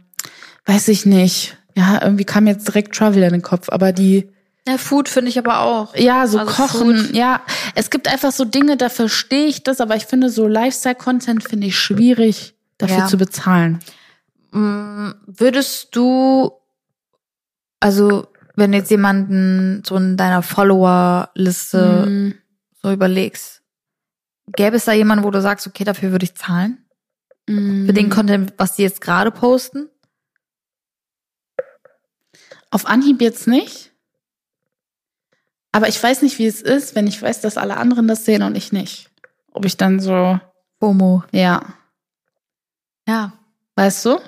weiß ich nicht, ja, irgendwie kam jetzt direkt Travel in den Kopf, aber die, Ja, Food finde ich aber auch. ja, so Also kochen, Food. ja, es gibt einfach so Dinge, da verstehe ich das, aber ich finde so Lifestyle-Content finde ich schwierig, dafür Ja. zu bezahlen. Mm, Würdest du, also wenn du jetzt jemanden so in deiner Follower-Liste Mhm. so überlegst, gäbe es da jemanden, wo du sagst, okay, dafür würde ich zahlen? Mhm. Für den Content, was die jetzt gerade posten? Auf Anhieb jetzt nicht. Aber ich weiß nicht, wie es ist, wenn ich weiß, dass alle anderen das sehen und ich nicht. Ob ich dann so, FOMO. ja, Ja. weißt du?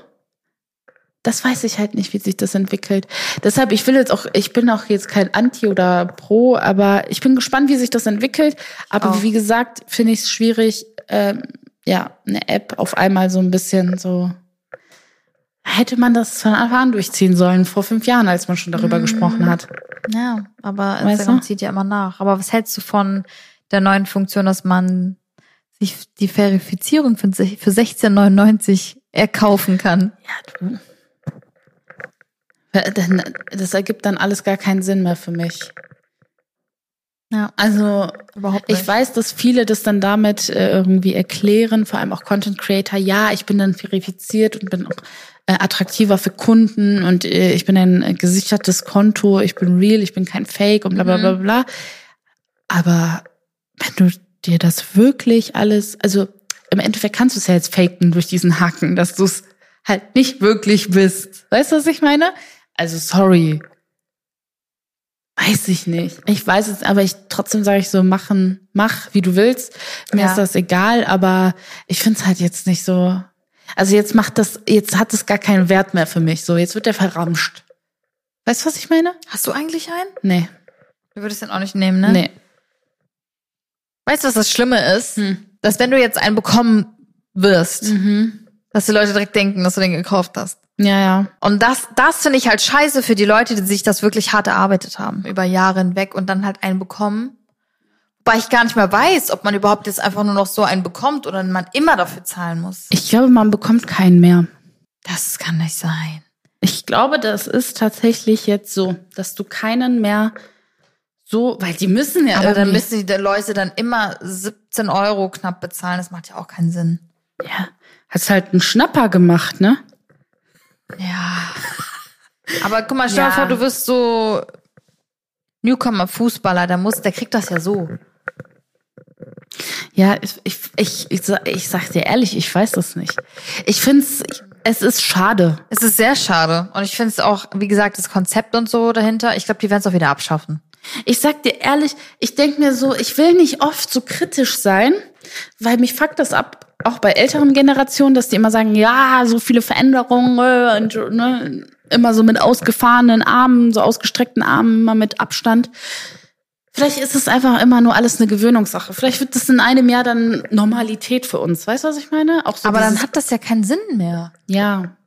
Das weiß ich halt nicht, wie sich das entwickelt. Deshalb, ich will jetzt auch, ich bin auch jetzt kein Anti oder Pro, aber ich bin gespannt, wie sich das entwickelt. Aber Auch. wie gesagt, finde ich es schwierig, ähm, ja, eine App auf einmal so ein bisschen so. Hätte man das von Anfang an durchziehen sollen, vor fünf Jahren, als man schon darüber Mm. gesprochen hat. Ja, aber Weißt Instagram du? zieht ja immer nach. Aber was hältst du von der neuen Funktion, dass man sich die Verifizierung für 16,99 erkaufen kann? Ja, du. Äh, dann- Das ergibt dann alles gar keinen Sinn mehr für mich. Ja, Also, überhaupt ich weiß, dass viele das dann damit äh, irgendwie erklären, vor allem auch Content Creator. Ja, ich bin dann verifiziert und bin auch äh, attraktiver für Kunden und äh, ich bin ein äh, gesichertes Konto, ich bin real, ich bin kein Fake und bla bla bla bla. Aber wenn du dir das wirklich alles, also im Endeffekt kannst du es ja jetzt faken durch diesen Haken, dass du es halt nicht wirklich bist. Weißt du, was ich meine? Also sorry. Weiß ich nicht. Ich weiß es, aber ich trotzdem sage ich so, machen, mach, wie du willst. Mir Ja. ist das egal, aber ich finde es halt jetzt nicht so. Also jetzt macht das, jetzt hat es gar keinen Wert mehr für mich. So, jetzt wird der verramscht. Weißt du, was ich meine? Hast du eigentlich einen? Nee. Du würdest den auch nicht nehmen, ne? Nee. Weißt du, was das Schlimme ist? Hm. Dass wenn du jetzt einen bekommen wirst, Mhm. dass die Leute direkt denken, dass du den gekauft hast. Ja, ja. Und das, das finde ich halt scheiße für die Leute, die sich das wirklich hart erarbeitet haben, über Jahre hinweg und dann halt einen bekommen. Wobei ich gar nicht mehr weiß, ob man überhaupt jetzt einfach nur noch so einen bekommt oder man immer dafür zahlen muss. Ich glaube, man bekommt keinen mehr. Das kann nicht sein. Ich glaube, das ist tatsächlich jetzt so, dass du keinen mehr so, weil die müssen ja Aber dann müssen die Leute dann immer 17 Euro knapp bezahlen. Das macht ja auch keinen Sinn. ja, hast halt einen Schnapper gemacht, ne? Ja. Aber guck mal, stell dir Ja. vor, du wirst so Newcomer-Fußballer, der muss, der kriegt das ja so. Ja, ich, ich, ich, ich, sa- ich sag dir ehrlich, ich weiß das nicht. Ich find's, es ist schade. Es ist sehr schade. Und ich finde es auch, wie gesagt, das Konzept und so dahinter, ich glaube, die werden es auch wieder abschaffen. Ich sag dir ehrlich, ich denk mir so, ich will nicht oft so kritisch sein, weil mich fuckt das ab, auch bei älteren Generationen, dass die immer sagen, ja, so viele Veränderungen äh, und ne, immer so mit ausgefahrenen Armen, so ausgestreckten Armen, immer mit Abstand. Vielleicht ist es einfach immer nur alles eine Gewöhnungssache. Vielleicht wird das in einem Jahr dann Normalität für uns. Weißt du, was ich meine? Auch so Aber dann hat das ja keinen Sinn mehr. ja.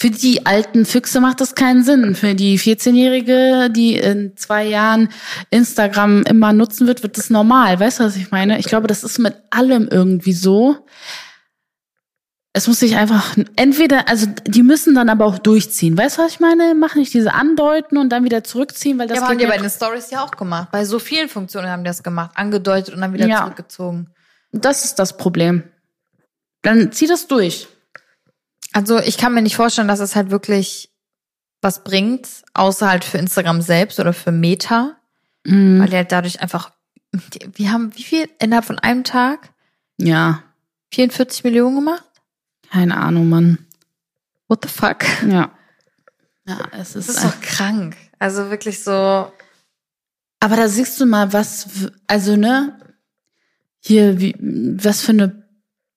Für die alten Füchse macht das keinen Sinn. Für die 14-Jährige, die in zwei Jahren Instagram immer nutzen wird, wird das normal. Weißt du, was ich meine? Ich glaube, das ist mit allem irgendwie so. Es muss sich einfach entweder, also die müssen dann aber auch durchziehen. Weißt du, was ich meine? Mach nicht diese Andeuten und dann wieder zurückziehen, weil das ja, haben die bei mir- den Stories ja auch gemacht. Bei so vielen Funktionen haben die das gemacht. Angedeutet und dann wieder Ja. zurückgezogen. das ist das Problem. Dann zieh das durch. Also ich kann mir nicht vorstellen, dass es halt wirklich was bringt, außer halt für Instagram selbst oder für Meta, Mhm. weil die halt dadurch einfach, wir haben wie viel innerhalb von einem Tag? Ja, 44 Millionen gemacht? keine Ahnung, Mann. What the fuck? Ja. Ja, es ist, Das ist doch krank. Also wirklich so. Aber da siehst du mal, was, also ne, hier, wie, was für eine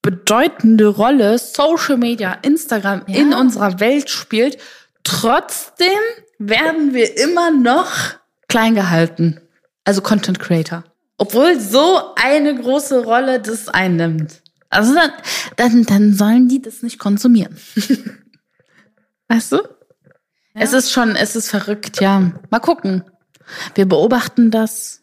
bedeutende Rolle Social Media, Instagram Ja. in unserer Welt spielt. Trotzdem werden wir immer noch klein gehalten. Also Content Creator. Obwohl so eine große Rolle das einnimmt. Also dann, dann, dann sollen die das nicht konsumieren. *laughs* weißt du? Es ist schon, es ist verrückt, ja. Mal gucken. Wir beobachten das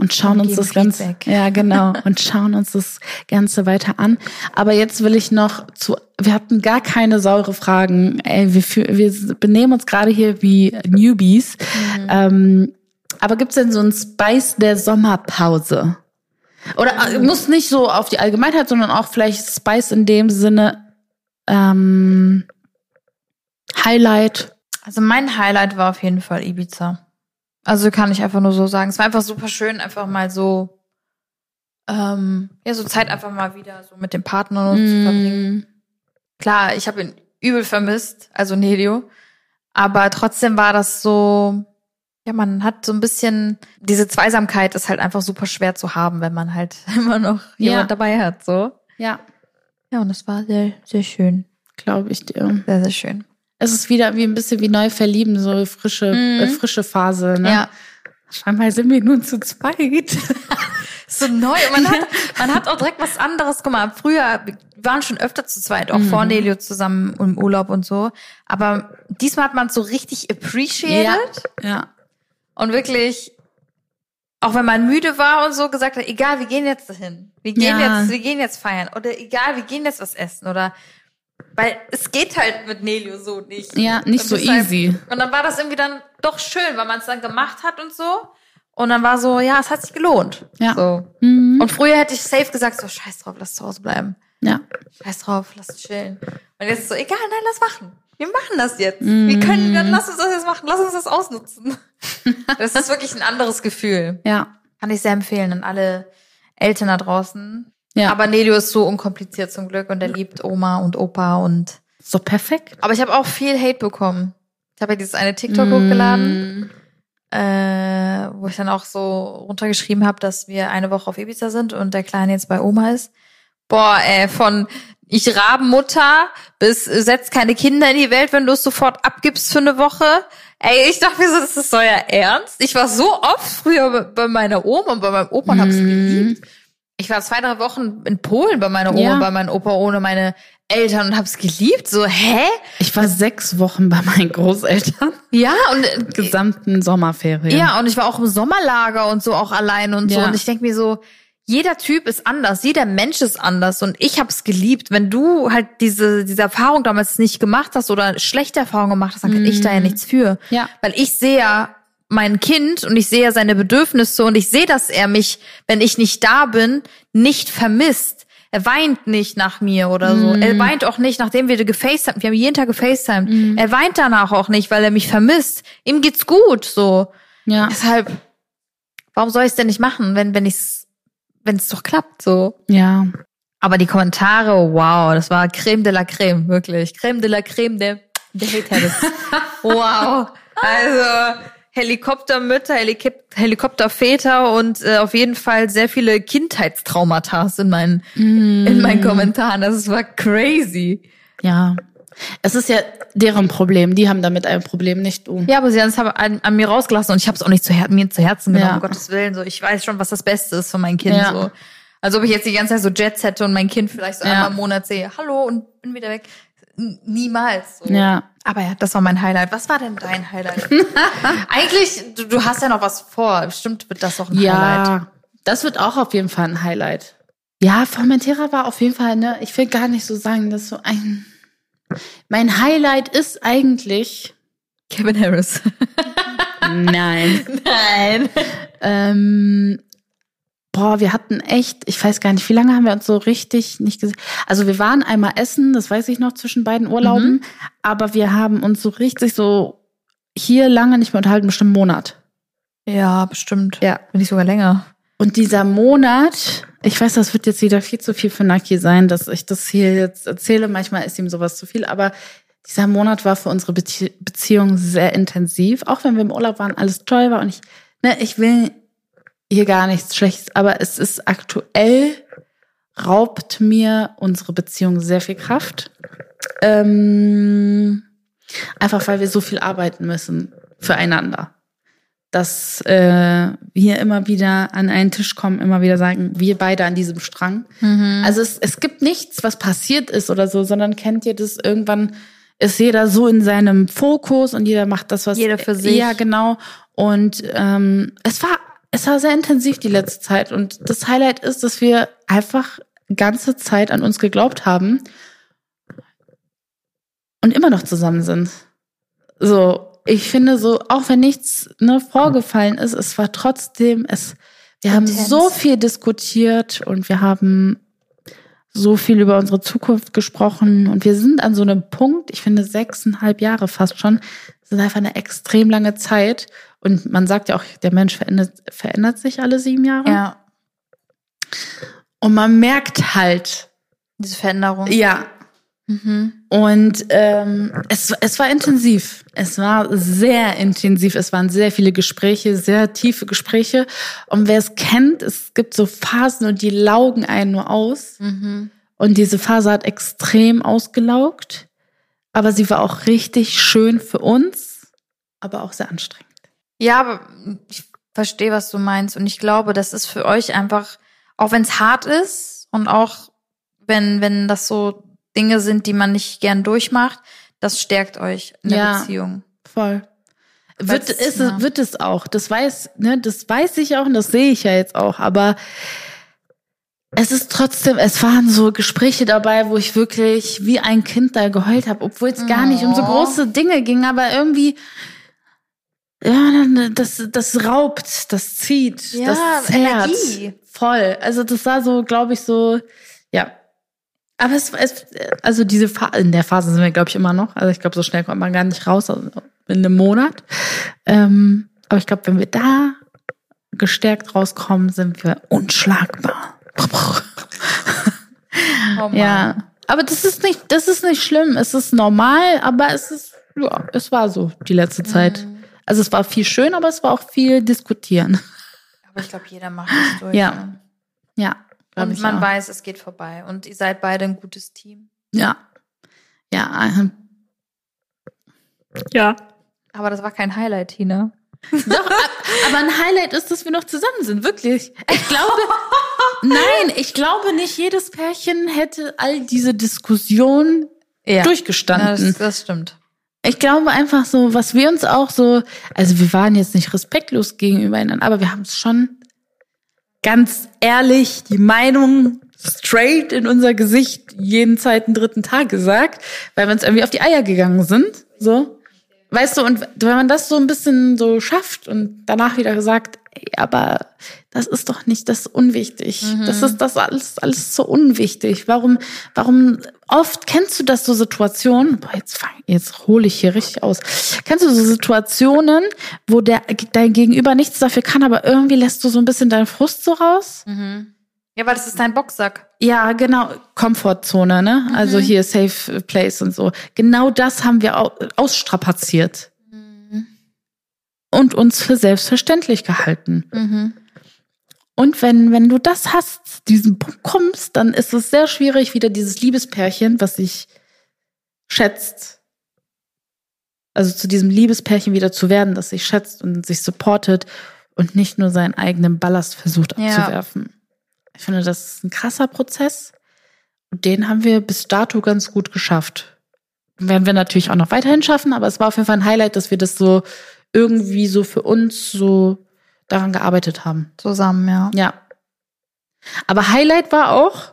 und schauen Und uns das Ganze, ja genau, *laughs* und schauen uns das Ganze weiter an. Aber jetzt will ich noch zu, wir hatten gar keine saure Fragen. Ey, wir, fü- wir benehmen uns gerade hier wie Newbies. Mhm. Ähm, aber gibt's denn so einen Spice der Sommerpause? Oder Mhm. muss nicht so auf die Allgemeinheit, sondern auch vielleicht Spice in dem Sinne ähm, Highlight. Also mein Highlight war auf jeden Fall Ibiza. Also kann ich einfach nur so sagen. Es war einfach super schön, einfach mal so, ähm, ja, so Zeit einfach mal wieder so mit dem Partner Mm. zu verbringen. Klar, ich habe ihn übel vermisst, also Nelio. Aber trotzdem war das so, ja, man hat so ein bisschen, diese Zweisamkeit ist halt einfach super schwer zu haben, wenn man halt *laughs* immer noch Ja. jemand dabei hat, so. Ja, Ja, und das war sehr, sehr schön. glaube ich dir. Sehr, sehr schön. Es ist wieder wie ein bisschen wie neu verlieben, so frische, Mhm. äh, frische Phase. Ne? Ja. Scheinbar sind wir nun zu zweit. *laughs* so neu. Man hat, man hat auch direkt was anderes. Guck mal, früher wir waren schon öfter zu zweit, auch vor Nelio zusammen im Urlaub und so. Aber diesmal hat man es so richtig appreciated ja. und wirklich, auch wenn man müde war und so, gesagt hat, egal, wir gehen jetzt dahin. Wir gehen Ja. jetzt, wir gehen jetzt feiern. Oder egal, wir gehen jetzt was essen. Oder weil es geht halt mit Nelio so nicht. Ja, nicht Und so deshalb- easy. Und dann war das irgendwie dann doch schön, weil man es dann gemacht hat und so. Und dann war so, ja, es hat sich gelohnt. Ja. So. Mhm. Und früher hätte ich safe gesagt, so scheiß drauf, lass zu Hause bleiben. Ja. Scheiß drauf, lass chillen. Und jetzt ist so, egal, nein, lass machen. Wir machen das jetzt. Wir können, dann lass uns das jetzt machen. Lass uns das ausnutzen. *laughs* Das ist wirklich ein anderes Gefühl. Ja. Kann ich sehr empfehlen an alle Eltern da draußen. Ja. Aber Nelio ist so unkompliziert zum Glück und er liebt Oma und Opa und. So perfekt. Aber ich habe auch viel Hate bekommen. Ich habe ja dieses eine TikTok hochgeladen. Mm. äh, wo ich dann auch so runtergeschrieben habe, dass wir eine Woche auf Ibiza sind und der Kleine jetzt bei Oma ist. Boah, ey, von ich Rabenmutter bis setz keine Kinder in die Welt, wenn du es sofort abgibst für eine Woche. Ey, ich dachte mir so, das ist euer Ernst. Ich war so oft früher bei- meiner Oma und bei meinem Opa und hab's geliebt. Ich war zwei, drei Wochen in Polen bei meiner Oma Ja. bei meinem Opa ohne meine Eltern und hab's geliebt. So, hä? Ich war sechs Wochen bei meinen Großeltern. Ja, und äh, *laughs* Gesamten Sommerferien. Ja, und ich war auch im Sommerlager und so auch allein und so. Ja. Und ich denk mir so, jeder Typ ist anders, jeder Mensch ist anders und ich hab's geliebt. Wenn du halt diese, diese Erfahrung damals nicht gemacht hast oder schlechte Erfahrungen gemacht hast, dann kann ich da ja nichts für. Ja. Weil ich sehe ja mein Kind und ich sehe ja seine Bedürfnisse und ich sehe, dass er mich, wenn ich nicht da bin, nicht vermisst. Er weint nicht nach mir oder so. Er weint auch nicht, nachdem wir gefacetimed, wir haben jeden Tag gefacetimed. Er weint danach auch nicht, weil er mich vermisst. Ihm geht's gut, so. Ja. Deshalb, warum soll ich es denn nicht machen, wenn wenn ich's, wenn es doch klappt so? Ja. Aber die Kommentare, wow, das war Creme de la Creme, wirklich. Creme de la Creme der, der Haters. *laughs* wow. Also Helikoptermütter, Helikop Helikopterväter und äh, auf jeden Fall sehr viele Kindheitstraumata in meinen, in meinen Kommentaren. Das war crazy. Ja. Es ist ja deren Problem. Die haben damit ein Problem, nicht du. Ja, aber sie haben es an, an mir rausgelassen und ich habe es auch nicht zu mir zu Herzen genommen, Ja. um Gottes Willen. So, ich weiß schon, was das Beste ist für mein Kind. Ja. So. Als ob ich jetzt die ganze Zeit so Jets hätte und mein Kind vielleicht so Ja. einmal im Monat sehe, hallo und bin wieder weg. Niemals. So. Ja. Aber ja, das war mein Highlight. Was war denn dein Highlight? *laughs* Eigentlich, du, du hast ja noch was vor. Bestimmt wird das auch ein Highlight. Ja. Das wird auch auf jeden Fall ein Highlight. Ja, Formentera war auf jeden Fall, ne, ich will gar nicht so sagen, dass so ein, mein Highlight ist eigentlich, Kevin Harris. *laughs* nein, Nein. ähm, boah, wir hatten echt, ich weiß gar nicht, wie lange haben wir uns so richtig nicht gesehen. Also wir waren einmal essen, das weiß ich noch, zwischen beiden Urlauben, aber wir haben uns so richtig so hier lange nicht mehr unterhalten, bestimmt einen Monat. Ja, bestimmt. Ja. Bin ich sogar länger. Und dieser Monat, ich weiß, das wird jetzt wieder viel zu viel für Naki sein, dass ich das hier jetzt erzähle. Manchmal ist ihm sowas zu viel, aber dieser Monat war für unsere Bezie Beziehung sehr intensiv. Auch wenn wir im Urlaub waren, alles toll war und ich, ne, ich will hier gar nichts Schlechtes, aber es ist aktuell raubt mir unsere Beziehung sehr viel Kraft. Ähm, einfach weil wir so viel arbeiten müssen füreinander dass äh, wir immer wieder an einen Tisch kommen, immer wieder sagen, wir beide an diesem Strang. Also es, es gibt nichts, was passiert ist oder so, sondern kennt ihr das irgendwann ist jeder so in seinem Fokus und jeder macht das, was Jeder für sich. Ja, genau. Und ähm, es war es war sehr intensiv die letzte Zeit und das Highlight ist, dass wir einfach ganze Zeit an uns geglaubt haben und immer noch zusammen sind. So, ich finde so, auch wenn nichts ne, vorgefallen ist, es war trotzdem, es, wir haben Intens. so viel diskutiert und wir haben so viel über unsere Zukunft gesprochen und wir sind an so einem Punkt, ich finde sechseinhalb Jahre fast schon, das ist einfach eine extrem lange Zeit und man sagt ja auch, der Mensch verändert, verändert sich alle sieben Jahre. Ja. Und man merkt halt, Diese Veränderung. ja, Mhm. und ähm, es, es war intensiv. Es war sehr intensiv. Es waren sehr viele Gespräche, sehr tiefe Gespräche. Und wer es kennt, es gibt so Phasen und die laugen einen nur aus. Mhm. Und diese Phase hat extrem ausgelaugt. Aber sie war auch richtig schön für uns, aber auch sehr anstrengend. Ja, aber ich verstehe, was du meinst. Und ich glaube, das ist für euch einfach, auch wenn es hart ist und auch wenn, wenn das so Dinge sind, die man nicht gern durchmacht, das stärkt euch in der Ja. Beziehung. Voll. Wird, ist, ja. wird es auch. Das weiß, ne, das weiß ich auch und das sehe ich ja jetzt auch. Aber es ist trotzdem, es waren so Gespräche dabei, wo ich wirklich wie ein Kind da geheult habe, obwohl es gar nicht um so Oh. große Dinge ging, aber irgendwie, ja, das, das raubt, das zieht, Ja, das zerrt. Energie. Voll. Also das war so, glaube ich, so, ja. Aber es, es also diese Phase, in der Phase sind wir, glaube ich, immer noch. Also ich glaube, so schnell kommt man gar nicht raus, also in einem Monat. Ähm, aber ich glaube, wenn wir da gestärkt rauskommen, sind wir unschlagbar. Oh. Ja. Aber das ist nicht, das ist nicht schlimm. Es ist normal, aber es ist, ja, es war so die letzte Zeit. Also es war viel schön, aber es war auch viel diskutieren. Aber ich glaube, jeder macht das durch. Ja. ne? Ja. Und man auch. weiß, es geht vorbei. Und ihr seid beide ein gutes Team. Ja. Ja. Ja. Aber das war kein Highlight, Tina. Doch, ab- aber ein Highlight ist, dass wir noch zusammen sind, wirklich. Ich glaube, *laughs* nein, ich glaube nicht jedes Pärchen hätte all diese Diskussionen Ja. durchgestanden. das, das stimmt. Ich glaube einfach so, was wir uns auch so, also wir waren jetzt nicht respektlos gegenübereinander, aber wir haben es schon ganz ehrlich die Meinung straight in unser Gesicht jeden zweiten, dritten Tag gesagt, weil wir uns irgendwie auf die Eier gegangen sind, so. Weißt du, und wenn man das so ein bisschen so schafft und danach wieder gesagt, ey, aber das ist doch nicht das ist unwichtig. Das ist das alles, alles so unwichtig. Warum, warum, oft kennst du das so Situationen, boah, jetzt fang, jetzt hole ich hier richtig aus. Kennst du so Situationen, wo der, dein Gegenüber nichts dafür kann, aber irgendwie lässt du so ein bisschen deinen Frust so raus? Ja, weil das ist dein Boxsack. Ja, genau, Komfortzone, ne? Also hier Safe Place und so. Genau das haben wir au ausstrapaziert. Und uns für selbstverständlich gehalten. Und wenn, wenn du das hast, diesen Punkt kommst, dann ist es sehr schwierig, wieder dieses Liebespärchen, was sich schätzt, also zu diesem Liebespärchen wieder zu werden, das sich schätzt und sich supportet und nicht nur seinen eigenen Ballast versucht Ja. Ich finde, das ist ein krasser Prozess. Und den haben wir bis dato ganz gut geschafft. Werden wir natürlich auch noch weiterhin schaffen, aber es war auf jeden Fall ein Highlight, dass wir das so irgendwie so für uns so daran gearbeitet haben. Zusammen, ja. Ja. Aber Highlight war auch,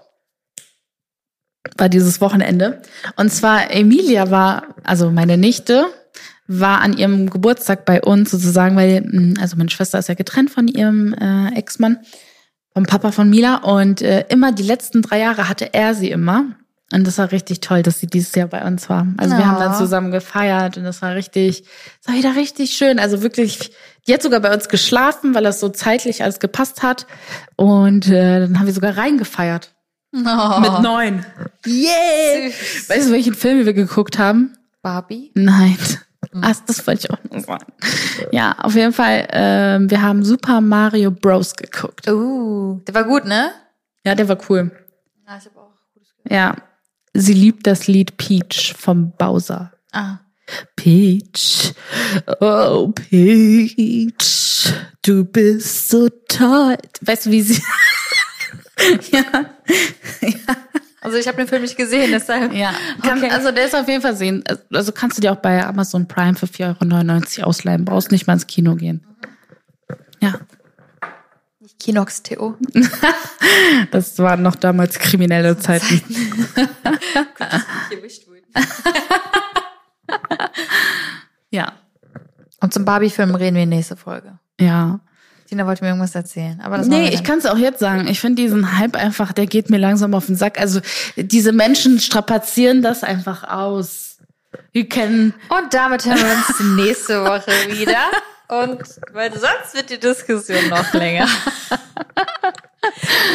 war dieses Wochenende. Und zwar Emilia war, also meine Nichte, war an ihrem Geburtstag bei uns sozusagen, weil, mh, also meine Schwester ist ja getrennt von ihrem äh, Ex-Mann, vom Papa von Mila. Und äh, immer die letzten drei Jahre hatte er sie immer. Und das war richtig toll, dass sie dieses Jahr bei uns war. Also wir haben dann Ja. zusammen gefeiert und das war richtig, das war wieder richtig schön. Also wirklich, die hat sogar bei uns geschlafen, weil das so zeitlich alles gepasst hat. Und äh, dann haben wir sogar reingefeiert. Oh. Mit neun. Yeah! Süß. Weißt du, welchen Film wir geguckt haben? Barbie? Nein. Ach, das wollte ich auch noch sagen. Ja, auf jeden Fall, ähm, wir haben Super Mario Bros. geguckt. Uh, der war gut, ne? Ja, der war cool. Ja, ich habe auch gutes Ja. Sie liebt das Lied Peach vom Bowser. Ah. Peach, oh Peach, du bist so toll. Weißt du, wie sie... *laughs* ja, Also ich habe den Film nicht gesehen, deshalb. ja. Kann, Okay. Also der ist auf jeden Fall sehen. Also kannst du dir auch bei Amazon Prime für 4,99 Euro ausleihen. Brauchst nicht mal ins Kino gehen. Ja, Nicht Kinox Theo. *laughs* das waren noch damals kriminelle *laughs* Zeiten. *laughs* Ja, Und zum Barbie-Film reden wir nächste Folge. ja. Tina wollte mir irgendwas erzählen. Aber das Nee, ich kann es auch jetzt sagen. Ich finde diesen Hype einfach, der geht mir langsam auf den Sack. Also diese Menschen strapazieren das einfach aus. Wir kennen. Und damit hören wir uns nächste Woche wieder. Und weil sonst wird die Diskussion noch länger.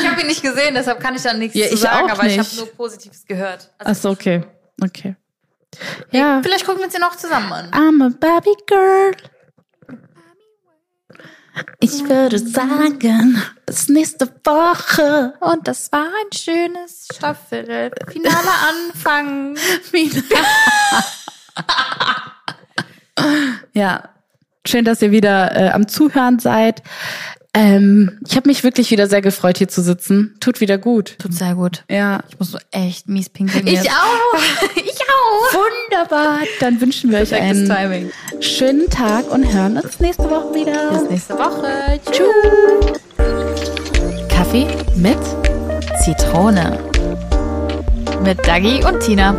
ich habe ihn nicht gesehen, deshalb kann ich da nichts Ja, zu sagen, aber ich habe nicht. nur Positives gehört. Also, Achso, okay. Okay. Ja. Vielleicht gucken wir uns den auch zusammen an. I'm a Barbie Girl. Ich würde sagen, bis nächste Woche. Und das war ein schönes Staffelfinale Anfang. *laughs* ja, schön, dass ihr wieder äh, am Zuhören seid. Ähm, ich habe mich wirklich wieder sehr gefreut, hier zu sitzen. Tut wieder gut. Tut sehr gut. Ja. Ich muss so echt mies pinkeln. Ich jetzt. auch. *laughs* Ich auch. Wunderbar. Dann wünschen wir euch einen Timing. schönen Tag und hören uns nächste Woche wieder. Bis nächste Woche. Tschüss. Kaffee mit Zitrone. Mit Dagi und Tina.